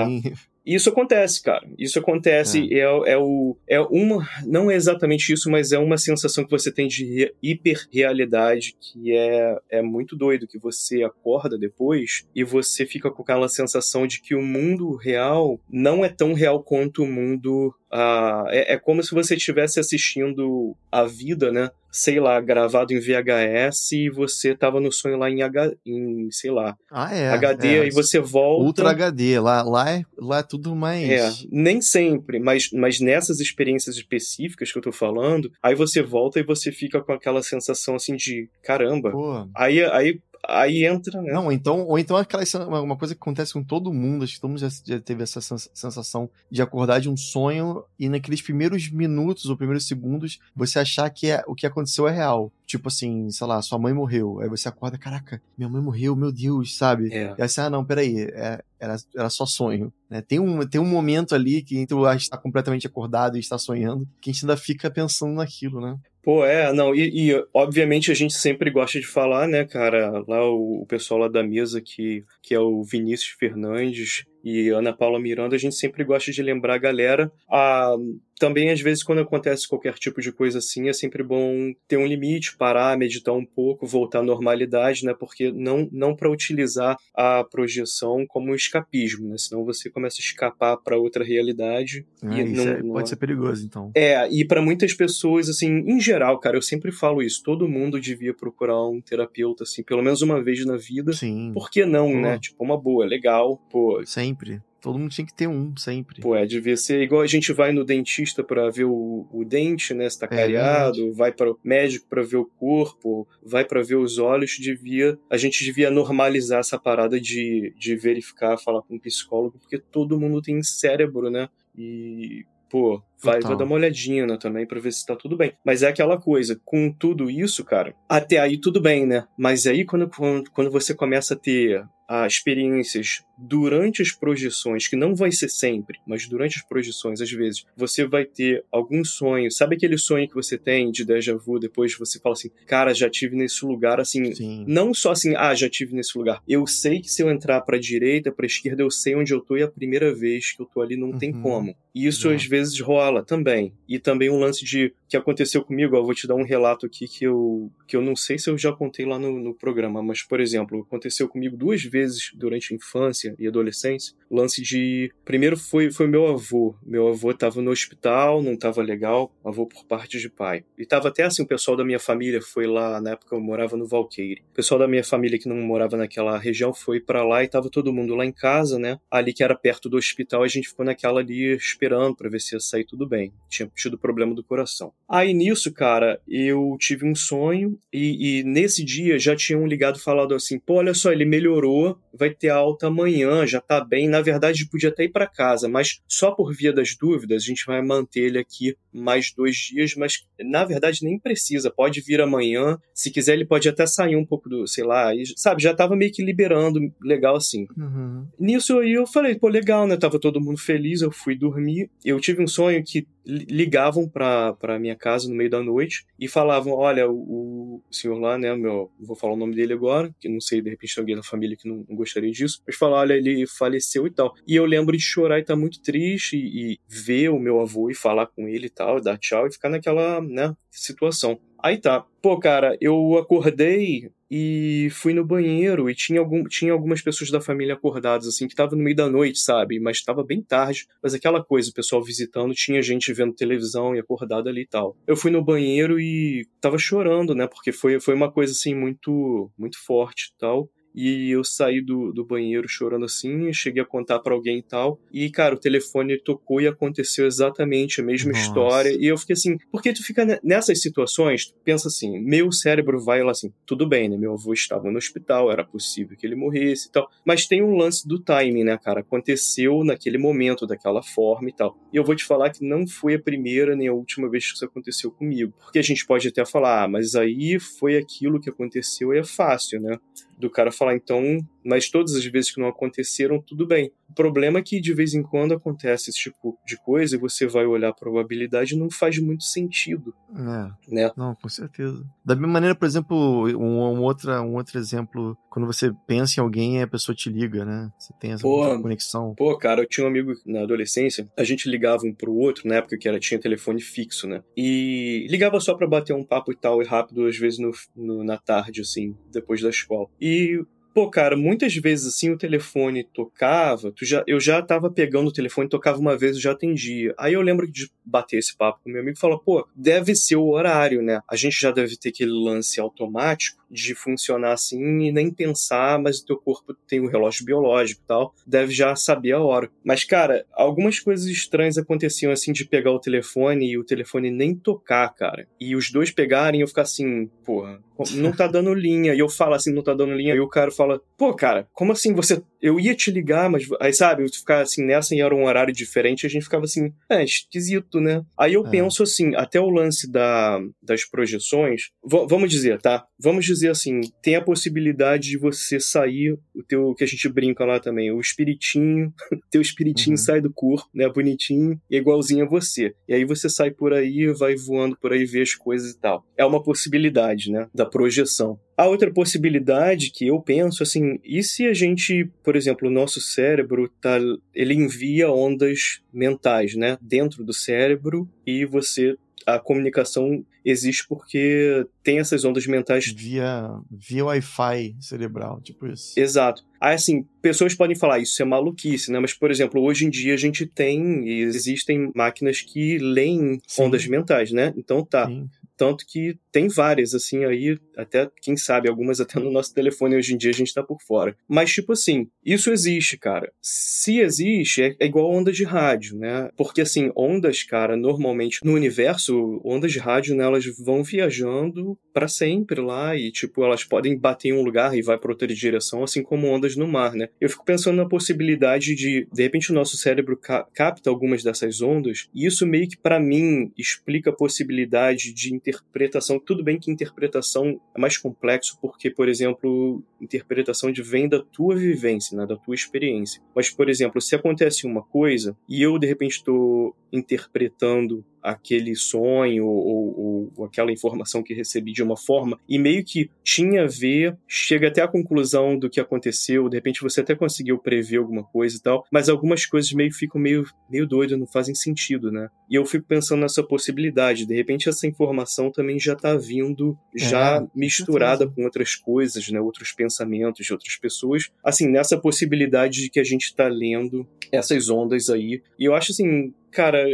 Isso acontece, cara. Isso acontece. É. É, é, o, é uma. Não é exatamente isso, mas é uma sensação que você tem de hiperrealidade que é, é muito doido. Que você acorda depois e você fica com aquela sensação de que o mundo real não é tão real quanto o mundo Uh, é, é, como se você estivesse assistindo a vida, né? Sei lá, gravado em VHS e você tava no sonho lá em, H, em sei lá, ah, é, HD é. e você volta. Ultra HD, lá, lá, é, lá é tudo mais. É, nem sempre, mas, mas nessas experiências específicas que eu tô falando, aí você volta e você fica com aquela sensação assim de caramba. Pô. Aí, aí aí entra, né? Não, então, ou então aquela uma coisa que acontece com todo mundo, acho que todo mundo já, já, teve essa sensação de acordar de um sonho e naqueles primeiros minutos ou primeiros segundos você achar que é, o que aconteceu é real. Tipo assim, sei lá, sua mãe morreu. Aí você acorda, caraca, minha mãe morreu, meu Deus, sabe? É. E aí você, ah, não, peraí, é, era, era só sonho. Né? Tem, um, tem um momento ali que entre o estar completamente acordado e estar sonhando, que a gente ainda fica pensando naquilo, né? Pô, é, não, e, e, obviamente a gente sempre gosta de falar, né, cara, lá o, o, pessoal lá da mesa que, que é o Vinícius Fernandes e Ana Paula Miranda, a gente sempre gosta de lembrar a galera. A, também, às vezes, quando acontece qualquer tipo de coisa assim, é sempre bom ter um limite, parar, meditar um pouco, voltar à normalidade, né? Porque não, não para utilizar a projeção como um escapismo, né? Senão você começa a escapar para outra realidade. Ah, e não, é, não... pode ser perigoso, então. É, e para muitas pessoas, assim, em geral, cara, eu sempre falo isso, todo mundo devia procurar um terapeuta, assim, pelo menos uma vez na vida. Sim. Por que não, pô. né? Tipo, uma boa, legal, pô. Sempre. Todo mundo tinha que ter um, sempre. Pô, é, devia ser igual a gente vai no dentista para ver o, o, dente, né, se tá é, cariado, é vai para o médico para ver o corpo, vai para ver os olhos, devia, a gente devia normalizar essa parada de, de verificar, falar com um psicólogo, porque todo mundo tem cérebro, né? E pô, vai, vai, dar uma olhadinha né, também para ver se tá tudo bem. Mas é aquela coisa, com tudo isso, cara, até aí tudo bem, né? Mas aí quando, quando, quando você começa a ter a experiências durante as projeções, que não vai ser sempre, mas durante as projeções, às vezes, você vai ter algum sonho. Sabe aquele sonho que você tem de déjà vu, depois você fala assim, cara, já tive nesse lugar, assim, Sim. não só assim, ah, já tive nesse lugar. Eu sei que se eu entrar pra direita, pra esquerda, eu sei onde eu tô e a primeira vez que eu tô ali não uhum. tem como. E isso às vezes rola também. E também um lance de que aconteceu comigo, eu vou te dar um relato aqui que eu, que eu não sei se eu já contei lá no, no programa, mas, por exemplo, aconteceu comigo duas vezes durante a infância e adolescência. Lance de. Primeiro foi, foi meu avô. Meu avô estava no hospital, não estava legal, avô por parte de pai. E tava até assim, o pessoal da minha família foi lá, na época eu morava no Valqueire. O pessoal da minha família que não morava naquela região foi para lá e tava todo mundo lá em casa, né? Ali que era perto do hospital, a gente ficou naquela ali esperando para ver se ia sair tudo bem. Tinha tido problema do coração. Aí nisso, cara, eu tive um sonho e, e nesse dia já tinham ligado falado assim: pô, olha só, ele melhorou, vai ter alta amanhã, já tá bem. Na verdade, podia até ir para casa, mas só por via das dúvidas, a gente vai manter ele aqui mais dois dias, mas na verdade nem precisa, pode vir amanhã. Se quiser, ele pode até sair um pouco do, sei lá, e, sabe, já tava meio que liberando, legal assim. Uhum. Nisso aí eu falei, pô, legal, né? Tava todo mundo feliz, eu fui dormir. Eu tive um sonho que ligavam pra, pra minha casa no meio da noite e falavam: Olha, o, o senhor lá, né? Meu, vou falar o nome dele agora, que não sei, de repente tem alguém da família que não, não gostaria disso, mas falar: Olha, ele faleceu e tal. E eu lembro de chorar e estar tá muito triste e, e ver o meu avô e falar com ele e tal, dar tchau e ficar naquela, né, situação. Aí tá. Pô, cara, eu acordei e fui no banheiro e tinha, algum, tinha algumas pessoas da família acordadas, assim, que estavam no meio da noite, sabe? Mas estava bem tarde. Mas aquela coisa, o pessoal visitando, tinha gente vendo televisão e acordada ali e tal. Eu fui no banheiro e tava chorando, né? Porque foi, foi uma coisa, assim, muito, muito forte e tal. E eu saí do, do banheiro chorando assim, cheguei a contar para alguém e tal. E, cara, o telefone tocou e aconteceu exatamente a mesma Nossa. história. E eu fiquei assim, porque tu fica nessas situações, tu pensa assim, meu cérebro vai lá assim, tudo bem, né? Meu avô estava no hospital, era possível que ele morresse e tal. Mas tem um lance do timing, né, cara? Aconteceu naquele momento, daquela forma e tal. E eu vou te falar que não foi a primeira nem a última vez que isso aconteceu comigo. Porque a gente pode até falar, ah, mas aí foi aquilo que aconteceu e é fácil, né? Do cara falar, então, mas todas as vezes que não aconteceram, tudo bem. O problema é que de vez em quando acontece esse tipo de coisa e você vai olhar a probabilidade e não faz muito sentido. É. Né? Não, com certeza. Da mesma maneira, por exemplo, um, um, outra, um outro exemplo, quando você pensa em alguém a pessoa te liga, né? Você tem essa pô, conexão. Pô, cara, eu tinha um amigo na adolescência, a gente ligava um pro outro, na época que era, tinha telefone fixo, né? E ligava só pra bater um papo e tal, e rápido, às vezes no, no na tarde, assim, depois da escola. E Pô, cara, muitas vezes assim o telefone tocava, tu já, eu já tava pegando o telefone, tocava uma vez, eu já atendia. Aí eu lembro de bater esse papo com meu amigo e falar, pô, deve ser o horário, né? A gente já deve ter aquele lance automático de funcionar assim e nem pensar, mas o teu corpo tem o um relógio biológico e tal, deve já saber a hora. Mas, cara, algumas coisas estranhas aconteciam assim de pegar o telefone e o telefone nem tocar, cara. E os dois pegarem eu ficar assim, porra, não tá dando linha. E eu falo assim, não tá dando linha. E o cara fala, pô, cara, como assim você eu ia te ligar, mas aí, sabe, eu ficar assim nessa e era um horário diferente, a gente ficava assim, é, esquisito, né? Aí eu é. penso assim, até o lance da, das projeções, vamos dizer, tá? Vamos dizer assim, tem a possibilidade de você sair, o teu, que a gente brinca lá também, o espiritinho, teu espiritinho uhum. sai do corpo, né, bonitinho, e é igualzinho a você. E aí você sai por aí, vai voando por aí, vê as coisas e tal. É uma possibilidade, né, da projeção. A outra possibilidade que eu penso assim, e se a gente, por exemplo, o nosso cérebro tá, ele envia ondas mentais, né, dentro do cérebro e você a comunicação existe porque tem essas ondas mentais via via Wi-Fi cerebral, tipo isso. Exato. Aí assim, pessoas podem falar isso é maluquice, né? Mas por exemplo, hoje em dia a gente tem e existem máquinas que leem Sim. ondas mentais, né? Então tá. Sim. Tanto que tem várias, assim, aí, até, quem sabe, algumas até no nosso telefone hoje em dia a gente tá por fora. Mas, tipo assim, isso existe, cara. Se existe, é, é igual onda de rádio, né? Porque, assim, ondas, cara, normalmente no universo, ondas de rádio, né, elas vão viajando para sempre lá e, tipo, elas podem bater em um lugar e vai para outra direção, assim como ondas no mar, né? Eu fico pensando na possibilidade de, de repente, o nosso cérebro ca capta algumas dessas ondas e isso meio que, para mim, explica a possibilidade de interpretação. Tudo bem que interpretação é mais complexo, porque, por exemplo, interpretação de vem da tua vivência, né, da tua experiência. Mas, por exemplo, se acontece uma coisa e eu, de repente, estou interpretando aquele sonho ou, ou, aquela informação que recebi de uma forma e meio que tinha a ver, chega até a conclusão do que aconteceu, de repente você até conseguiu prever alguma coisa e tal, mas algumas coisas meio ficam meio, meio doidas, não fazem sentido, né? E eu fico pensando nessa possibilidade, de repente essa informação também já tá vindo já é, misturada com outras coisas, né? Outros pensamentos de outras pessoas, assim, nessa possibilidade de que a gente tá lendo essas ondas aí. E eu acho assim, cara,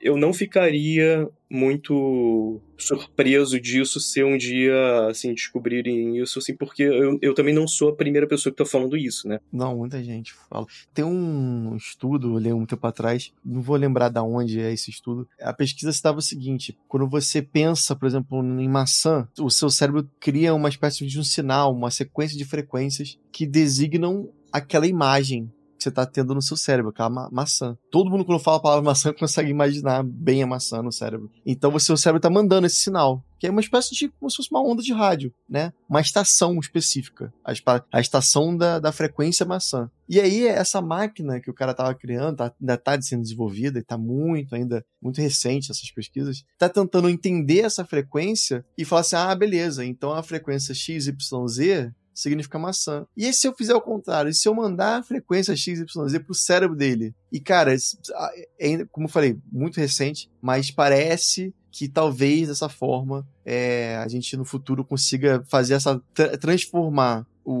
eu, não ficaria muito surpreso disso se um dia, assim, descobrirem isso, assim, porque eu, eu também não sou a primeira pessoa que tá falando isso, né? Não, muita gente fala. Tem um estudo, eu li um tempo atrás, não vou lembrar de onde é esse estudo. A pesquisa estava o seguinte: quando você pensa, por exemplo, em maçã, o seu cérebro cria uma espécie de um sinal, uma sequência de frequências que designam aquela imagem que você tá tendo no seu cérebro, aquela ma maçã. Todo mundo, quando fala a palavra maçã, consegue imaginar bem a maçã no cérebro. Então, o seu cérebro tá mandando esse sinal que é uma espécie de como se fosse uma onda de rádio, né? Uma estação específica, a, a estação da, da frequência maçã. E aí, essa máquina que o cara estava criando, tá, ainda está sendo desenvolvida, e está muito, ainda, muito recente essas pesquisas, está tentando entender essa frequência e falar assim: ah, beleza, então a frequência XYZ significa maçã. E se eu fizer o contrário? E se eu mandar a frequência XYZ pro cérebro dele? E, cara, é, como eu falei, muito recente, mas parece que talvez dessa forma é, a gente no futuro consiga fazer essa tra transformar o,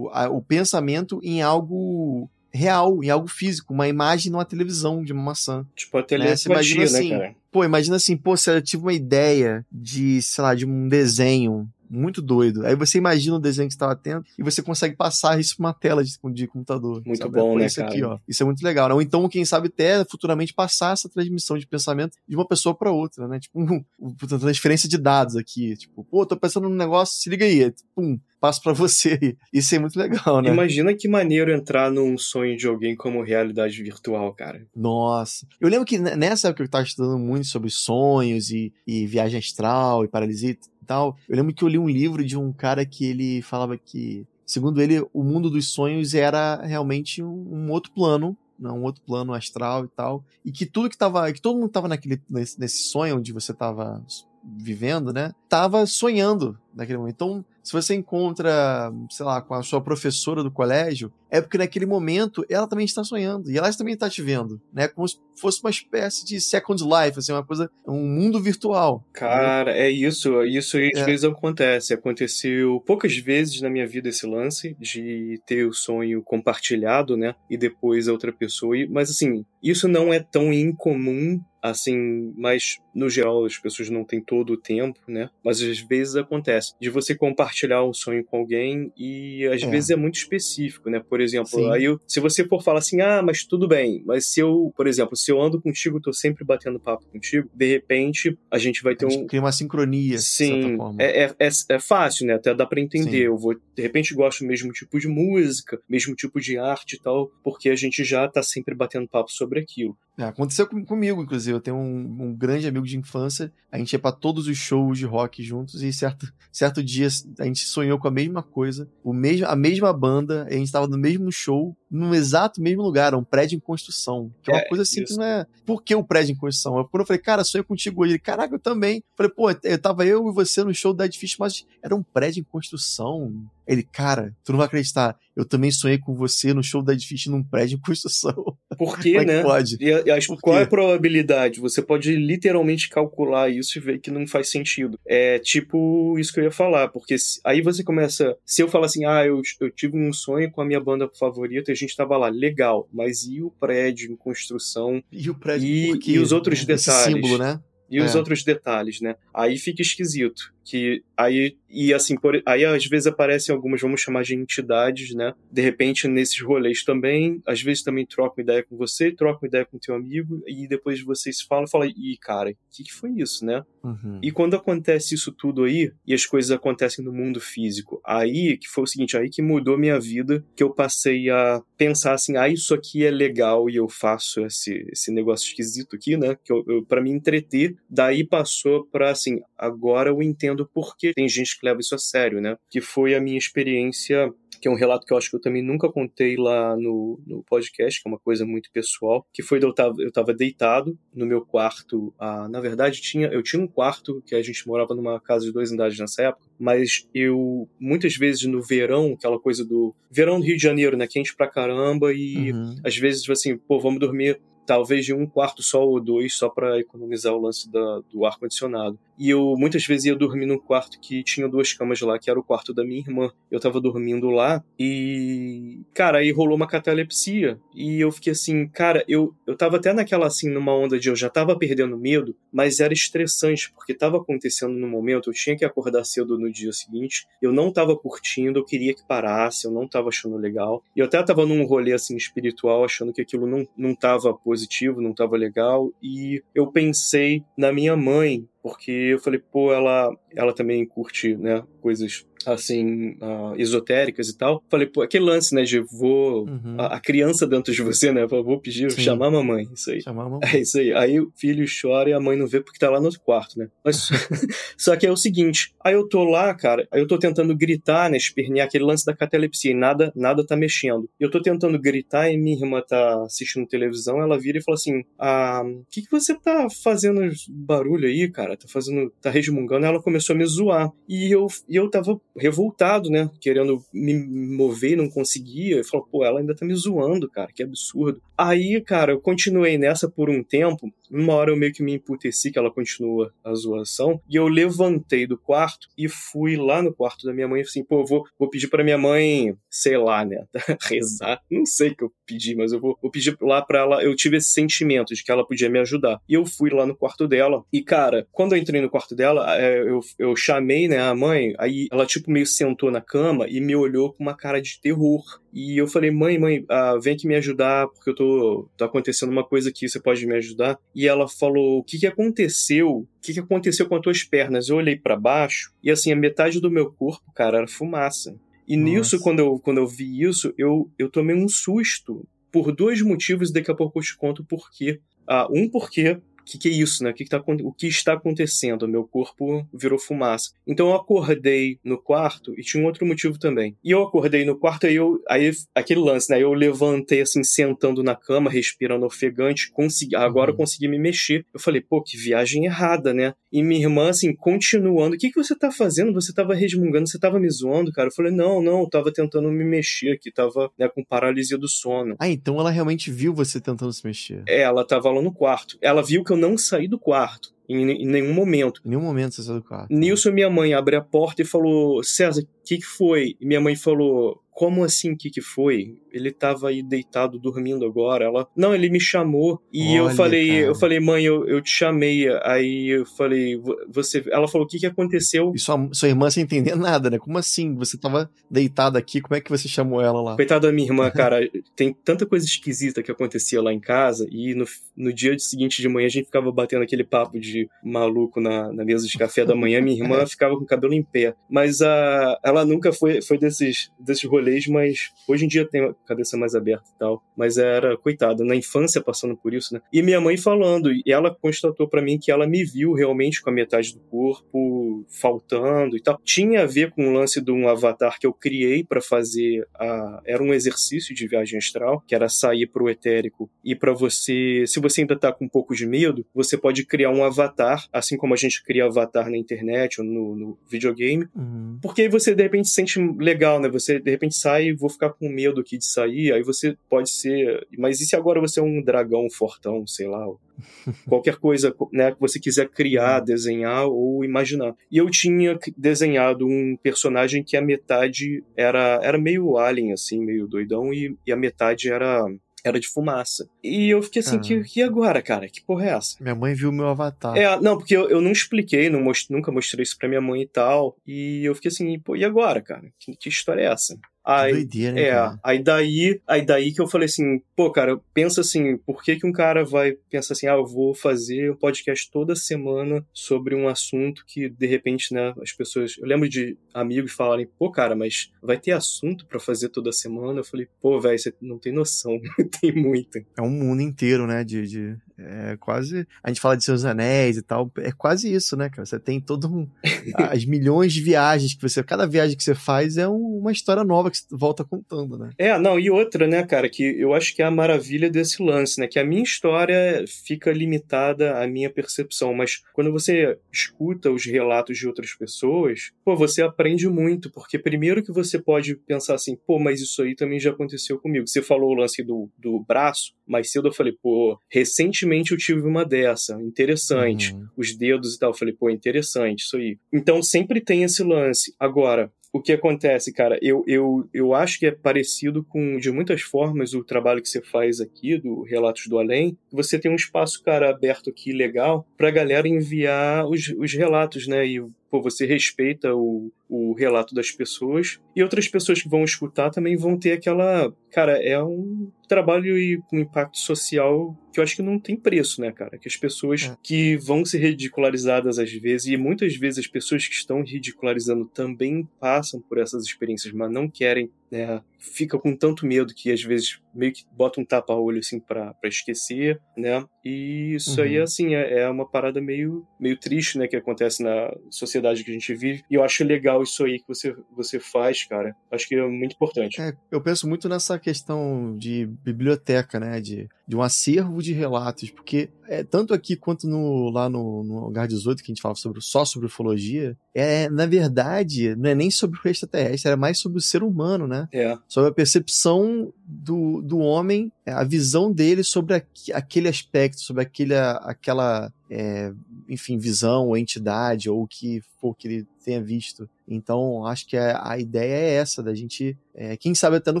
o, a, o pensamento em algo real, em algo físico, uma imagem numa televisão de uma maçã. Tipo a telepatia, né? Você imagina assim, né, cara? Pô, imagina assim, pô, se eu tive uma ideia de, sei lá, de um desenho muito doido. Aí você imagina o desenho que estava tendo e você consegue passar isso para uma tela de, de computador. Muito sabe? bom, é né, isso cara? aqui, ó. Isso é muito legal, né? Ou então, quem sabe até futuramente passar essa transmissão de pensamento de uma pessoa para outra, né? Tipo, um, uma transferência de dados aqui. Tipo, pô, tô pensando num negócio, se liga aí. Pum, passo para você. Isso é muito legal, né? Imagina que maneiro entrar num sonho de alguém como realidade virtual, cara. Nossa. Eu lembro que nessa época eu estava estudando muito sobre sonhos e, e viagem astral e paralisia tal. Eu lembro que eu li um livro de um cara que ele falava que, segundo ele, o mundo dos sonhos era realmente um, outro plano né, um outro plano astral e tal, e que tudo que tava, que todo mundo tava naquele, nesse, nesse sonho onde você tava vivendo, né, tava sonhando naquele momento. Então, se você encontra, sei lá, com a sua professora do colégio, é porque naquele momento ela também está sonhando e ela também está te vendo, né? Como se fosse uma espécie de Second Life, assim, uma coisa, um mundo virtual. Cara, é isso. Isso às é. vezes acontece. Aconteceu poucas vezes na minha vida esse lance de ter o sonho compartilhado, né? E depois a outra pessoa. Mas assim, isso não é tão incomum assim, mas no geral as pessoas não têm todo o tempo, né? Mas às vezes acontece de você compartilhar um sonho com alguém e às é. vezes é muito específico, né? Por exemplo, Sim. aí eu, se você for falar assim, ah, mas tudo bem, mas se eu, por exemplo, se eu ando contigo, tô sempre batendo papo contigo, de repente a gente vai ter um. Cria uma sincronia. Sim, é, é, é, é, fácil, né? Até dá para entender. Sim. Eu vou, de repente, gosto do mesmo tipo de música, mesmo tipo de arte e tal, porque a gente já tá sempre batendo papo sobre aquilo. É, aconteceu com, comigo, inclusive. Eu tenho um, um, grande amigo de infância. A gente ia para todos os shows de rock juntos e certo, certo dia a gente sonhou com a mesma coisa, o mesmo, a mesma banda, a gente estava no mesmo show, no exato mesmo lugar, um prédio em construção. Que é uma é, coisa assim isso. que não é. Por que o prédio em construção? Eu, quando eu falei, cara, sonho contigo hoje. Ele, caraca, eu também. Eu falei, pô, eu tava eu e você no show da Edifício, mas era um prédio em construção. Ele, cara, tu não vai acreditar. Eu também sonhei com você no show da Edifício num prédio em construção. Por quê, Como é né? pode? E, e, Por qual é a probabilidade? Você pode literalmente calcular isso e ver que não faz sentido. É tipo isso que eu ia falar, porque se, aí você começa. Se eu falar assim, ah, eu, eu tive um sonho com a minha banda favorita e a gente tava lá, legal, mas e o prédio em construção? E o prédio e, e os outros detalhes? símbolo, né? E é. os outros detalhes, né? Aí fica esquisito que aí e assim por, aí às vezes aparecem algumas vamos chamar de entidades né? De repente nesses rolês também às vezes também trocam ideia com você trocam ideia com teu amigo e depois vocês falam fala e cara o que, que foi isso né? Uhum. e quando acontece isso tudo aí e as coisas acontecem no mundo físico aí que foi o seguinte aí que mudou minha vida que eu passei a pensar assim ah isso aqui é legal e eu faço esse, esse negócio esquisito aqui né? Que eu, eu para me entreter daí passou para assim agora eu entendo entendo porque tem gente que leva isso a sério, né? Que foi a minha experiência que é um relato que eu acho que eu também nunca contei lá no, no podcast, que é uma coisa muito pessoal, que foi eu tava, eu tava deitado no meu quarto, ah, na verdade tinha, eu tinha um quarto que a gente morava numa casa de dois andares nessa época, mas eu muitas vezes no verão, aquela coisa do verão do Rio de Janeiro, né, quente pra caramba e uhum. às vezes tipo assim, pô, vamos dormir talvez de um quarto só ou dois, só para economizar o lance da, do ar-condicionado. E eu muitas vezes ia dormir num quarto que tinha duas camas lá, que era o quarto da minha irmã. Eu tava dormindo lá e. Cara, aí rolou uma catalepsia. E eu fiquei assim, cara, eu, eu tava até naquela assim, numa onda de eu já tava perdendo medo, mas era estressante, porque tava acontecendo no momento, eu tinha que acordar cedo no dia seguinte, eu não tava curtindo, eu queria que parasse, eu não tava achando legal. E eu até tava num rolê assim espiritual, achando que aquilo não, não tava positivo, não tava legal. E eu pensei na minha mãe, porque eu falei, pô, ela, ela também curte, né, coisas assim, uh, esotéricas e tal. Falei, pô, aquele lance, né, de vou. Uhum. A, a, criança dentro de você, né? Vou pedir, Sim. chamar a mamãe. Isso aí. Chamar a mamãe. É isso aí. Aí o filho chora e a mãe não vê porque tá lá no outro quarto, né? Mas. Só que é o seguinte, aí eu tô lá, cara, aí eu tô tentando gritar, né? Espernear aquele lance da catalepsia e nada, nada tá mexendo. Eu tô tentando gritar e minha irmã tá assistindo televisão, ela vira e fala assim: Ah, o que, que você tá fazendo barulho aí, cara? Tá fazendo. tá resmungando. Ela começou a me zoar. E eu, e eu tava revoltado, né? Querendo me mover, não conseguia. Eu falo, pô, ela ainda tá me zoando, cara, que absurdo. Aí, cara, eu continuei nessa por um tempo. Uma hora eu meio que me emputeci que ela continua a zoação. E eu levantei do quarto e fui lá no quarto da minha mãe assim, pô, vou, vou pedir para minha mãe, sei lá, né, rezar. Não sei o que eu pedi, mas eu vou, vou pedir lá para ela. Eu tive esse sentimento de que ela podia me ajudar. E eu fui lá no quarto dela. E, cara, quando eu entrei no quarto dela, é, eu, eu chamei, né, a mãe. Aí ela, tipo, meio sentou na cama e me olhou com uma cara de terror. E eu falei, mãe, mãe, ah, vem aqui me ajudar, porque eu tô. tá acontecendo uma coisa aqui, você pode me ajudar? E ela falou: o que, que aconteceu? O que, que aconteceu com as tuas pernas? Eu olhei para baixo e assim, a metade do meu corpo, cara, era fumaça. E Nossa. nisso, quando eu, quando eu vi isso, eu, eu tomei um susto por dois motivos, daqui a pouco eu te conto por quê. Ah, um, porque que, que é isso, né? O que, que, tá, o que está acontecendo? Meu corpo virou fumaça. Então eu acordei no quarto e tinha um outro motivo também. E eu acordei no quarto e eu, aí aquele lance, né? Eu levantei assim, sentando na cama, respirando ofegante, consegui, agora eu uhum. consegui me mexer. Eu falei, pô, que viagem errada, né? E minha irmã, assim, continuando, o que, que você tá fazendo? Você tava resmungando, você tava me zoando, cara? Eu falei, não, não, eu tava tentando me mexer aqui, tava né, com paralisia do sono. Ah, então ela realmente viu você tentando se mexer. É, ela tava lá no quarto. Ela viu que eu não saí do quarto. Em, em, nenhum momento. Em nenhum momento você saiu do quarto. Nilson, minha mãe, abre a porta e falou: César, o que, que foi? E minha mãe falou: Como assim, o que, que foi? Ele tava aí deitado dormindo agora. Ela, não, ele me chamou e Olha, eu falei, cara. eu falei, mãe, eu, eu te chamei. Aí eu falei, você, ela falou, o que que aconteceu? E sua, sua irmã sem entender nada, né? Como assim? Você tava deitado aqui, como é que você chamou ela lá? Coitada da minha irmã, cara, tem tanta coisa esquisita que acontecia lá em casa e no, no dia seguinte de manhã a gente ficava batendo aquele papo de maluco na, na mesa de café da manhã. Minha irmã ficava com o cabelo em pé, mas a, ela nunca foi, foi desses, desses rolês, mas hoje em dia tem cabeça mais aberta e tal. Mas era, coitada, na infância passando por isso, né? E minha mãe falando, e ela constatou para mim que ela me viu realmente com a metade do corpo faltando e tal. Tinha a ver com o lance de um avatar que eu criei para fazer a. Era um exercício de viagem astral, que era sair pro etérico. E para você, se você ainda tá com um pouco de medo, você pode criar um avatar, assim como a gente cria avatar na internet ou no, no videogame. Uhum. Porque aí você de repente se sente legal, né? Você de repente sai e vou ficar com medo aqui de sair, aí você pode ser. Mas e se agora você é um dragão fortão, sei lá? Qualquer coisa né, que você quiser criar, desenhar ou imaginar. E eu tinha desenhado um personagem que a metade era, era meio alien, assim, meio doidão, e, e a metade era era de fumaça. E eu fiquei assim, que, que agora, cara? Que porra é essa? Minha mãe viu meu avatar. É, não, porque eu, eu não expliquei, não most, nunca mostrei isso pra minha mãe e tal. E eu fiquei assim, pô, e agora, cara? Que, que história é essa? Aí, doideira, é, cara? aí daí, aí daí que eu falei assim, pô, cara, pensa assim, por que que um cara vai pensar assim, ah, eu vou fazer um podcast toda semana sobre um assunto que de repente, né, as pessoas, eu lembro de amigos falarem, pô, cara, mas vai ter assunto para fazer toda semana? Eu falei, pô, velho, você não tem noção, tem muito. É um mundo inteiro, né, de, de é quase. A gente fala de seus anéis e tal. É quase isso, né, cara? Você tem todo um. as milhões de viagens que você. Cada viagem que você faz é um, uma história nova que você volta contando, né? É, não, e outra, né, cara, que eu acho que é a maravilha desse lance, né? Que a minha história fica limitada à minha percepção. Mas quando você escuta os relatos de outras pessoas, pô, você aprende muito. Porque primeiro que você pode pensar assim, pô, mas isso aí também já aconteceu comigo. Você falou o lance do, do braço. Mais cedo eu falei, pô, recentemente recentemente eu tive uma dessa, interessante. Uhum. Os dedos e tal. Eu falei, pô, interessante isso aí. Então sempre tem esse lance. Agora, o que acontece, cara, eu, eu, eu acho que é parecido com, de muitas formas, o trabalho que você faz aqui, do Relatos do Além. Você tem um espaço, cara, aberto aqui legal pra galera enviar os, os relatos, né? E pô, você respeita o, o relato das pessoas e outras pessoas que vão escutar também vão ter aquela. Cara, é um trabalho e um impacto social que eu acho que não tem preço, né, cara? Que as pessoas é. que vão ser ridicularizadas às vezes, e muitas vezes as pessoas que estão ridicularizando também passam por essas experiências, mas não querem né, fica com tanto medo que às vezes meio que bota um tapa-olho assim para esquecer, né? E isso uhum. aí assim é, é, uma parada meio meio triste, né, que acontece na sociedade que a gente vive. E eu acho legal isso aí que você você faz, cara. Acho que é muito importante. É, eu penso muito nessa questão de biblioteca, né, de de um acervo de relatos, porque é, tanto aqui quanto no, lá no, no Lugar 18, que a gente fala sobre, só sobre ufologia, é, na verdade, não é nem sobre o extraterrestre, é mais sobre o ser humano, né? É. Sobre a percepção do, do homem, é, a visão dele sobre a, aquele aspecto, sobre aquele, aquela, é, enfim, visão ou entidade, ou o que for que ele tenha visto. Então, acho que a, a ideia é essa, da gente, é, quem sabe até no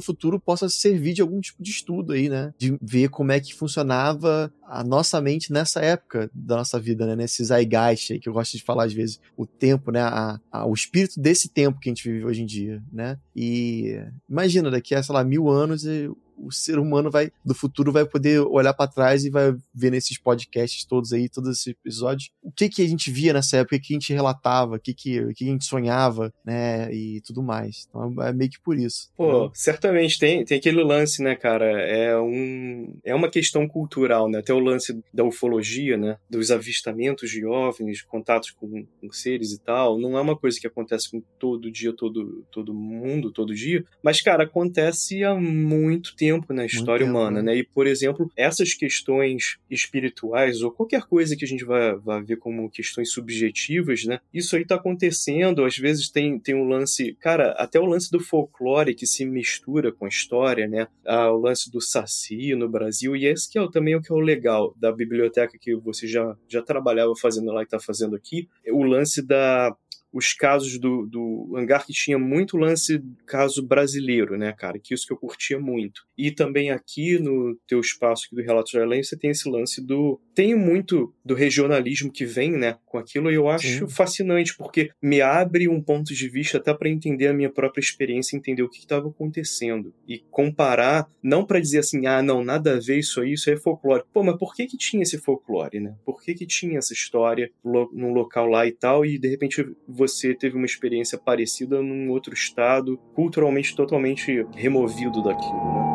futuro, possa servir de algum tipo de estudo aí, né? De ver como é que funcionava a nossa mente nessa época da nossa vida, né? Nesse zeitgeist aí, que eu gosto de falar às vezes, o tempo, né? A, a, o espírito desse tempo que a gente vive hoje em dia, né? E imagina, daqui a, sei lá, mil anos, to o ser humano vai do futuro vai poder olhar para trás e vai ver nesses podcasts todos aí, todos esses episódios, o que que a gente via nessa época, o que a gente relatava, o que que, o que a gente sonhava, né, e tudo mais. Então é meio que por isso. Pô, né? certamente tem, tem aquele lance, né, cara, é um é uma questão cultural, né? Até o lance da ufologia, né, dos avistamentos de OVNIs, contatos com, com seres e tal, não é uma coisa que acontece com todo dia, todo todo mundo, todo dia, mas cara, acontece há muito tempo tempo na história tempo, humana, né? né? E, por exemplo, essas questões espirituais ou qualquer coisa que a gente vai, vai ver como questões subjetivas, né? Isso aí tá acontecendo, às vezes tem, tem um lance, cara, até o lance do folclore que se mistura com a história, né? Ah, o lance do Saci no Brasil, e esse que é também o que é o legal da biblioteca que você já, já trabalhava fazendo lá e tá fazendo aqui, o lance da os casos do, do hangar que tinha muito lance caso brasileiro, né, cara? Que isso que eu curtia muito. E também aqui no teu espaço aqui do Relatos de Além, você tem esse lance do. Tem muito do regionalismo que vem, né, com aquilo, e eu acho Sim. fascinante, porque me abre um ponto de vista até para entender a minha própria experiência, entender o que estava acontecendo. E comparar, não para dizer assim, ah, não, nada a ver isso aí, isso aí é folclore. Pô, mas por que que tinha esse folclore, né? Por que que tinha essa história num local lá e tal, e de repente você teve uma experiência parecida num outro estado, culturalmente totalmente removido daquilo. Né?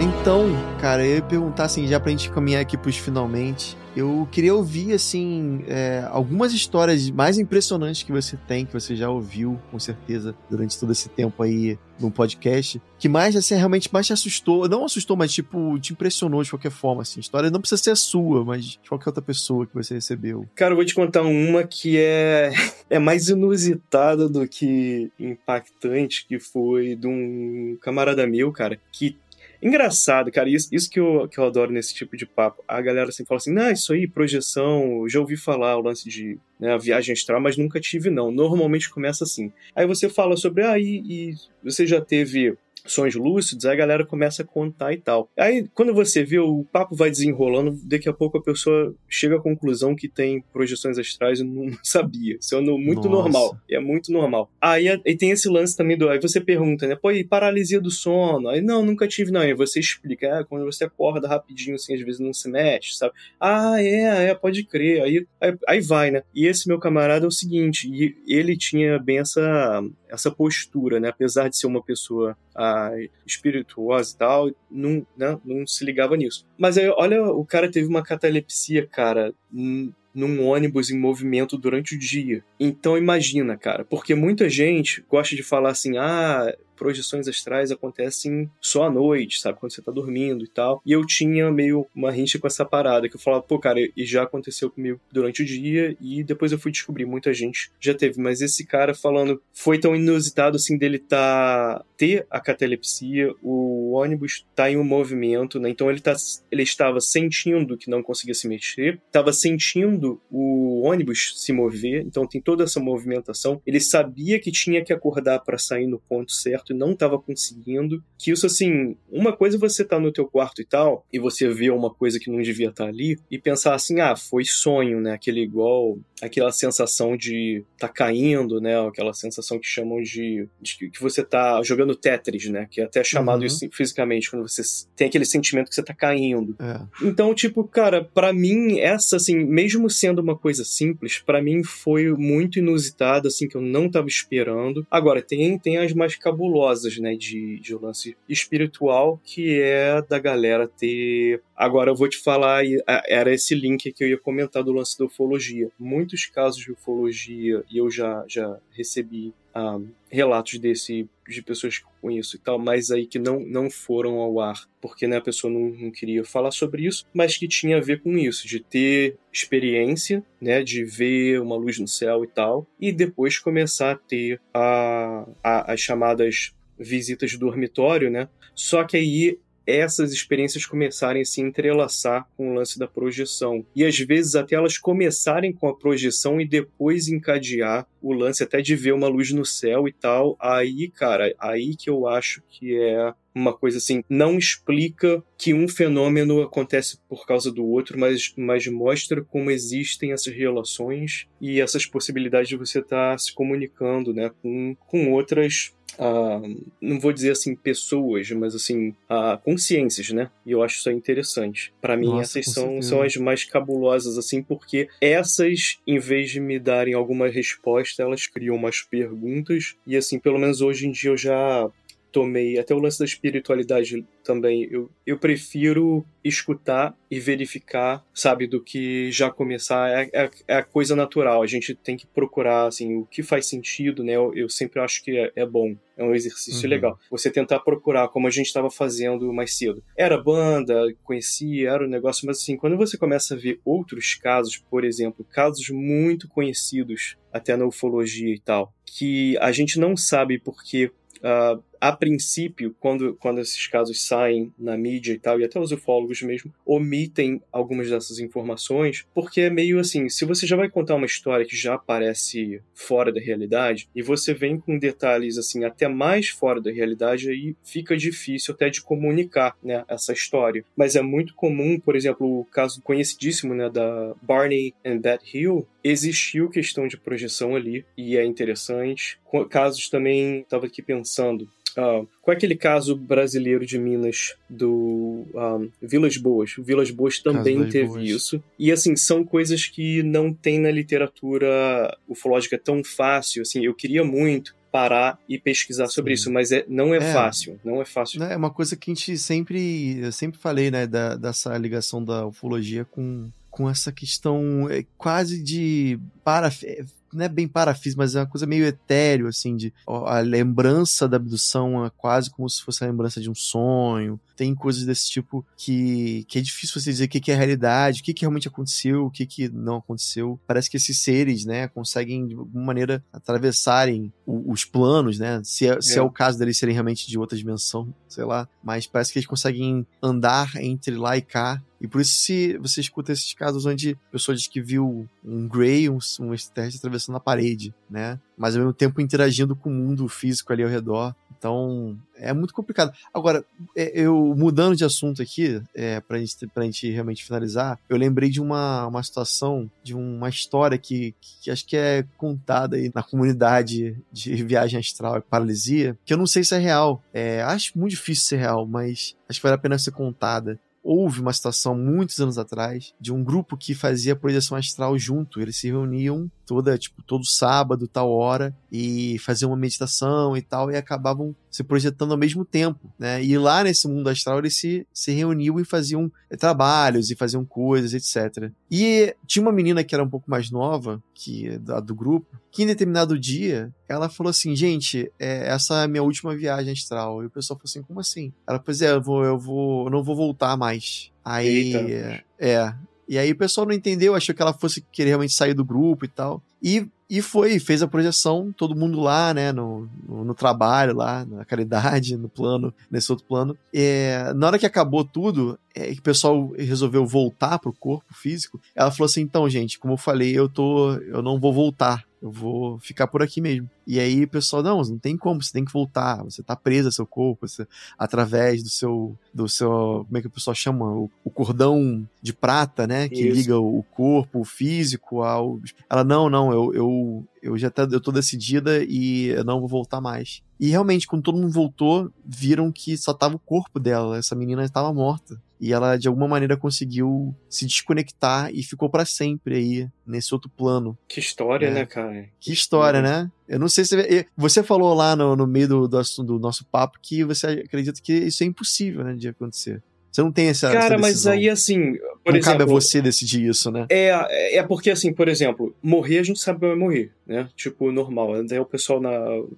Então, cara, eu ia perguntar assim, já pra gente caminhar aqui pros finalmente. Eu queria ouvir, assim, é, algumas histórias mais impressionantes que você tem, que você já ouviu, com certeza, durante todo esse tempo aí no podcast, que mais, assim, realmente mais te assustou, não assustou, mas, tipo, te impressionou de qualquer forma, assim. História não precisa ser sua, mas de qualquer outra pessoa que você recebeu. Cara, eu vou te contar uma que é, é mais inusitada do que impactante, que foi de um camarada meu, cara, que Engraçado, cara, isso, isso que, eu, que eu adoro nesse tipo de papo. A galera assim fala assim: não, isso aí, projeção, já ouvi falar o lance de né, viagem astral, mas nunca tive, não. Normalmente começa assim. Aí você fala sobre, ah, e, e você já teve sonhos lúcidos, aí a galera começa a contar e tal. Aí, quando você vê, o papo vai desenrolando, daqui a pouco a pessoa chega à conclusão que tem projeções astrais e não sabia. Isso é muito Nossa. normal. É muito normal. Aí e tem esse lance também do. Aí você pergunta, né? Pô, e paralisia do sono? Aí, não, nunca tive, não. Aí você explica, ah, quando você acorda rapidinho, assim, às vezes não se mexe, sabe? Ah, é, é, pode crer. Aí, aí, aí vai, né? E esse meu camarada é o seguinte, ele tinha bem essa essa postura, né? Apesar de ser uma pessoa ah, espirituosa e tal, não, né? não se ligava nisso. Mas aí, olha, o cara teve uma catalepsia, cara, num ônibus em movimento durante o dia. Então imagina, cara, porque muita gente gosta de falar assim, ah, projeções astrais acontecem só à noite, sabe? Quando você tá dormindo e tal. E eu tinha meio uma rincha com essa parada, que eu falava, pô, cara, e já aconteceu comigo durante o dia, e depois eu fui descobrir, muita gente já teve. Mas esse cara falando, foi tão inusitado assim dele tá ter a catalepsia, o ônibus está em um movimento, né? Então ele, tá, ele estava sentindo que não conseguia se mexer, estava sentindo o ônibus se mover, então tem toda essa movimentação. Ele sabia que tinha que acordar para sair no ponto certo e não estava conseguindo. Que isso, assim, uma coisa é você tá no teu quarto e tal, e você vê uma coisa que não devia estar tá ali, e pensar assim, ah, foi sonho, né? Aquele igual, aquela sensação de tá caindo, né? Aquela sensação que chamam de, de que você tá jogando Tetris, né? Que é até chamado uhum. isso fisicamente, quando você tem aquele sentimento que você tá caindo. É. Então, tipo, cara, para mim, essa, assim, mesmo sendo uma coisa simples, para mim foi muito inusitada, assim, que eu não tava esperando. Agora, tem, tem as mais cabulosas, né, de, de lance espiritual, que é da galera ter. Agora eu vou te falar, era esse link que eu ia comentar do lance da ufologia. Muitos casos de ufologia, e eu já, já recebi relatos desse de pessoas que conheço e tal, mas aí que não, não foram ao ar, porque né, a pessoa não, não queria falar sobre isso, mas que tinha a ver com isso, de ter experiência, né, de ver uma luz no céu e tal, e depois começar a ter a, a, as chamadas visitas de dormitório, né? Só que aí essas experiências começarem a se entrelaçar com o lance da projeção. E às vezes até elas começarem com a projeção e depois encadear o lance até de ver uma luz no céu e tal. Aí, cara, aí que eu acho que é uma coisa assim, não explica que um fenômeno acontece por causa do outro, mas, mas mostra como existem essas relações e essas possibilidades de você estar tá se comunicando né, com, com outras uh, não vou dizer assim pessoas, mas assim uh, consciências, né? E eu acho isso interessante. Para mim Nossa, essas são, são as mais cabulosas assim, porque essas, em vez de me darem alguma resposta, elas criam umas perguntas e assim, pelo menos hoje em dia eu já tomei, até o lance da espiritualidade também, eu, eu prefiro escutar e verificar, sabe, do que já começar. É, é, é, a coisa natural, a gente tem que procurar, assim, o que faz sentido, né? Eu, eu sempre acho que é, é, bom, é um exercício uhum. legal. Você tentar procurar, como a gente estava fazendo mais cedo. Era banda, conhecia, era o um negócio, mas assim, quando você começa a ver outros casos, por exemplo, casos muito conhecidos, até na ufologia e tal, que a gente não sabe porque Uh, a princípio, quando, quando esses casos saem na mídia e tal, e até os ufólogos mesmo, omitem algumas dessas informações, porque é meio assim, se você já vai contar uma história que já parece fora da realidade, e você vem com detalhes assim, até mais fora da realidade, aí fica difícil até de comunicar, né, essa história. Mas é muito comum, por exemplo, o caso conhecidíssimo, né, da Barney and Beth Hill, existiu questão de projeção ali, e é interessante. Casos também, estava aqui pensando, Uh, qual é aquele caso brasileiro de Minas do um, Vilas Boas? O Vilas Boas também teve Boas. isso. E assim, são coisas que não tem na literatura ufológica tão fácil. Assim, eu queria muito parar e pesquisar Sim. sobre isso, mas é, não é, é, fácil, não é fácil. É uma coisa que a gente sempre, eu sempre falei, né, da, dessa ligação da ufologia com, com essa questão é, quase de para não é bem parafísico, mas é uma coisa meio etéreo, assim, de a lembrança da abdução é quase como se fosse a lembrança de um sonho. Tem coisas desse tipo que, que é difícil você dizer o que, que é realidade, o que, que realmente aconteceu, o que, que não aconteceu. Parece que esses seres, né, conseguem de alguma maneira atravessarem o, os planos, né? Se é, é. se é o caso deles serem realmente de outra dimensão, sei lá. Mas parece que eles conseguem andar entre lá e cá e por isso, se você escuta esses casos onde a pessoa diz que viu um Grey, um, um extraterrestre atravessando a parede, né? Mas ao mesmo tempo interagindo com o mundo físico ali ao redor. Então, é muito complicado. Agora, é, eu mudando de assunto aqui, é, pra, gente, pra gente realmente finalizar, eu lembrei de uma, uma situação, de uma história que, que acho que é contada aí na comunidade de viagem astral e paralisia, que eu não sei se é real. É, acho muito difícil ser real, mas acho que vale a pena ser contada houve uma situação muitos anos atrás de um grupo que fazia projeção astral junto. Eles se reuniam toda, tipo, todo sábado, tal hora, e faziam uma meditação e tal, e acabavam se projetando ao mesmo tempo, né? E lá nesse mundo astral eles se, se reuniam e faziam é, trabalhos e faziam coisas, etc. E tinha uma menina que era um pouco mais nova, que da, do grupo, que em determinado dia ela falou assim, gente, é, essa é a minha última viagem astral. E o pessoal falou assim, como assim? Ela, pois é, eu vou, eu vou, eu não vou voltar mais. Aí, Eita. é, e aí o pessoal não entendeu, achou que ela fosse querer realmente sair do grupo e tal. E e foi, fez a projeção, todo mundo lá, né, no, no, no trabalho lá, na caridade, no plano, nesse outro plano. É, na hora que acabou tudo, é, que o pessoal resolveu voltar pro corpo físico, ela falou assim, então, gente, como eu falei, eu tô, eu não vou voltar, eu vou ficar por aqui mesmo. E aí o pessoal, não, não tem como, você tem que voltar, você tá preso ao seu corpo, você, através do seu, do seu, como é que o pessoal chama? O, o cordão de prata, né, que Isso. liga o corpo físico ao... Ela, não, não, eu, eu, eu já tá, eu tô decidida e eu não vou voltar mais. E realmente, quando todo mundo voltou, viram que só tava o corpo dela, essa menina estava morta e ela de alguma maneira conseguiu se desconectar e ficou para sempre aí nesse outro plano. Que história, é. né, cara? Que história, né? Eu não sei se você falou lá no, no meio do, do, do nosso papo que você acredita que isso é impossível, né, de acontecer. Você não tem essa. Cara, essa mas aí assim. Não exemplo, cabe a você decidir isso, né? É, é porque assim, por exemplo, morrer a gente sabe que vai morrer, né? Tipo, normal. Até o pessoal na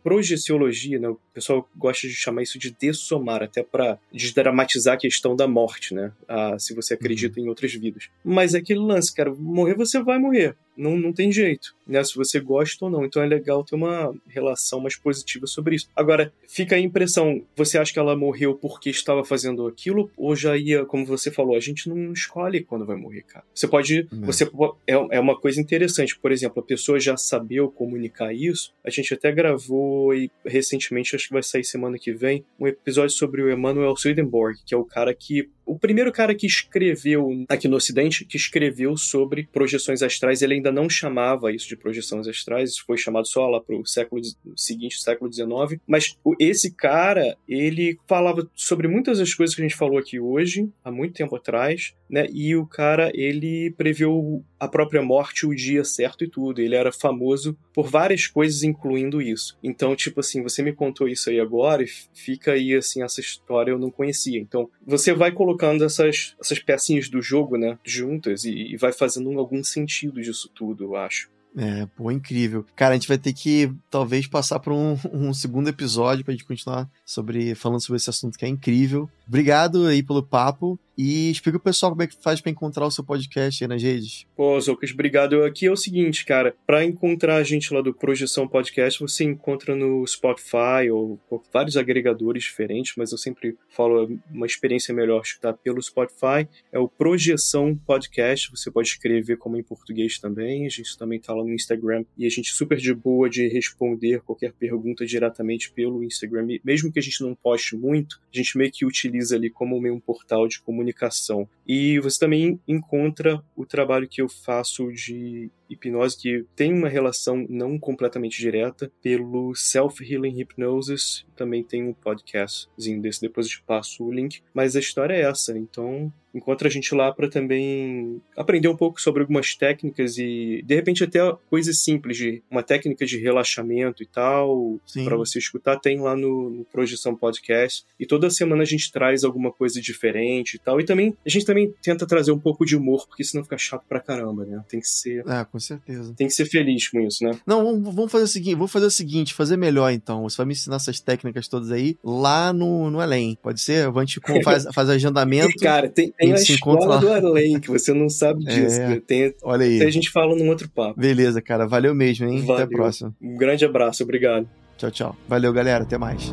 projeciologia, né? O pessoal gosta de chamar isso de dessomar, até para desdramatizar a questão da morte, né? Ah, se você acredita uhum. em outras vidas. Mas é aquele lance, cara, morrer você vai morrer. Não, não tem jeito, né? Se você gosta ou não. Então é legal ter uma relação mais positiva sobre isso. Agora, fica a impressão, você acha que ela morreu porque estava fazendo aquilo? Ou já ia, como você falou, a gente não escolhe quando vai morrer, cara. Você pode. Não. Você, é, é uma coisa interessante. Por exemplo, a pessoa já sabia comunicar isso. A gente até gravou e recentemente, acho que vai sair semana que vem, um episódio sobre o Emmanuel Swedenborg, que é o cara que o primeiro cara que escreveu aqui no Ocidente, que escreveu sobre projeções astrais, ele ainda não chamava isso de projeções astrais, isso foi chamado só lá para o século seguinte, século XIX. Mas esse cara, ele falava sobre muitas das coisas que a gente falou aqui hoje, há muito tempo atrás, né? E o cara, ele previu a própria morte, o dia certo e tudo. Ele era famoso por várias coisas, incluindo isso. Então, tipo assim, você me contou isso aí agora e fica aí, assim, essa história eu não conhecia. Então, você vai colocar colocando essas, essas pecinhas do jogo, né, juntas e, e vai fazendo algum sentido disso tudo, eu acho. É, pô, incrível. Cara, a gente vai ter que talvez passar para um, um, segundo episódio pra gente continuar sobre falando sobre esse assunto que é incrível. Obrigado aí pelo papo. E explica o pessoal como é que faz para encontrar o seu podcast aí nas redes. Pô, Zoucas, obrigado. Aqui é o seguinte, cara, para encontrar a gente lá do Projeção Podcast, você encontra no Spotify ou, ou vários agregadores diferentes, mas eu sempre falo é uma experiência melhor escutar pelo Spotify. É o Projeção Podcast, você pode escrever como em português também. A gente também tá lá no Instagram e a gente super de boa de responder qualquer pergunta diretamente pelo Instagram. Mesmo que a gente não poste muito, a gente meio que utiliza ali como meio um portal de comunicação. E você também encontra o trabalho que eu faço de hipnose, que tem uma relação não completamente direta, pelo Self Healing Hypnosis. Também tem um podcastzinho desse, depois eu te passo o link. Mas a história é essa, então encontra a gente lá para também aprender um pouco sobre algumas técnicas e de repente até coisas simples de uma técnica de relaxamento e tal para você escutar. Tem lá no, no, Projeção Podcast. E toda semana a gente traz alguma coisa diferente e tal. E também a gente também tenta trazer um pouco de humor porque senão fica chato pra caramba né tem que ser é, com certeza tem que ser feliz com isso né não vamos fazer o seguinte vou fazer o seguinte fazer melhor então você vai me ensinar essas técnicas todas aí lá no no Além pode ser a gente faz, faz agendamento cara tem tem a, a escola do além, que você não sabe disso. É, tem, olha aí. a gente fala num outro papo. Beleza, cara. Valeu mesmo, hein? Valeu. Até a próxima. Um grande abraço, obrigado. Tchau, tchau. Valeu, galera. Até mais.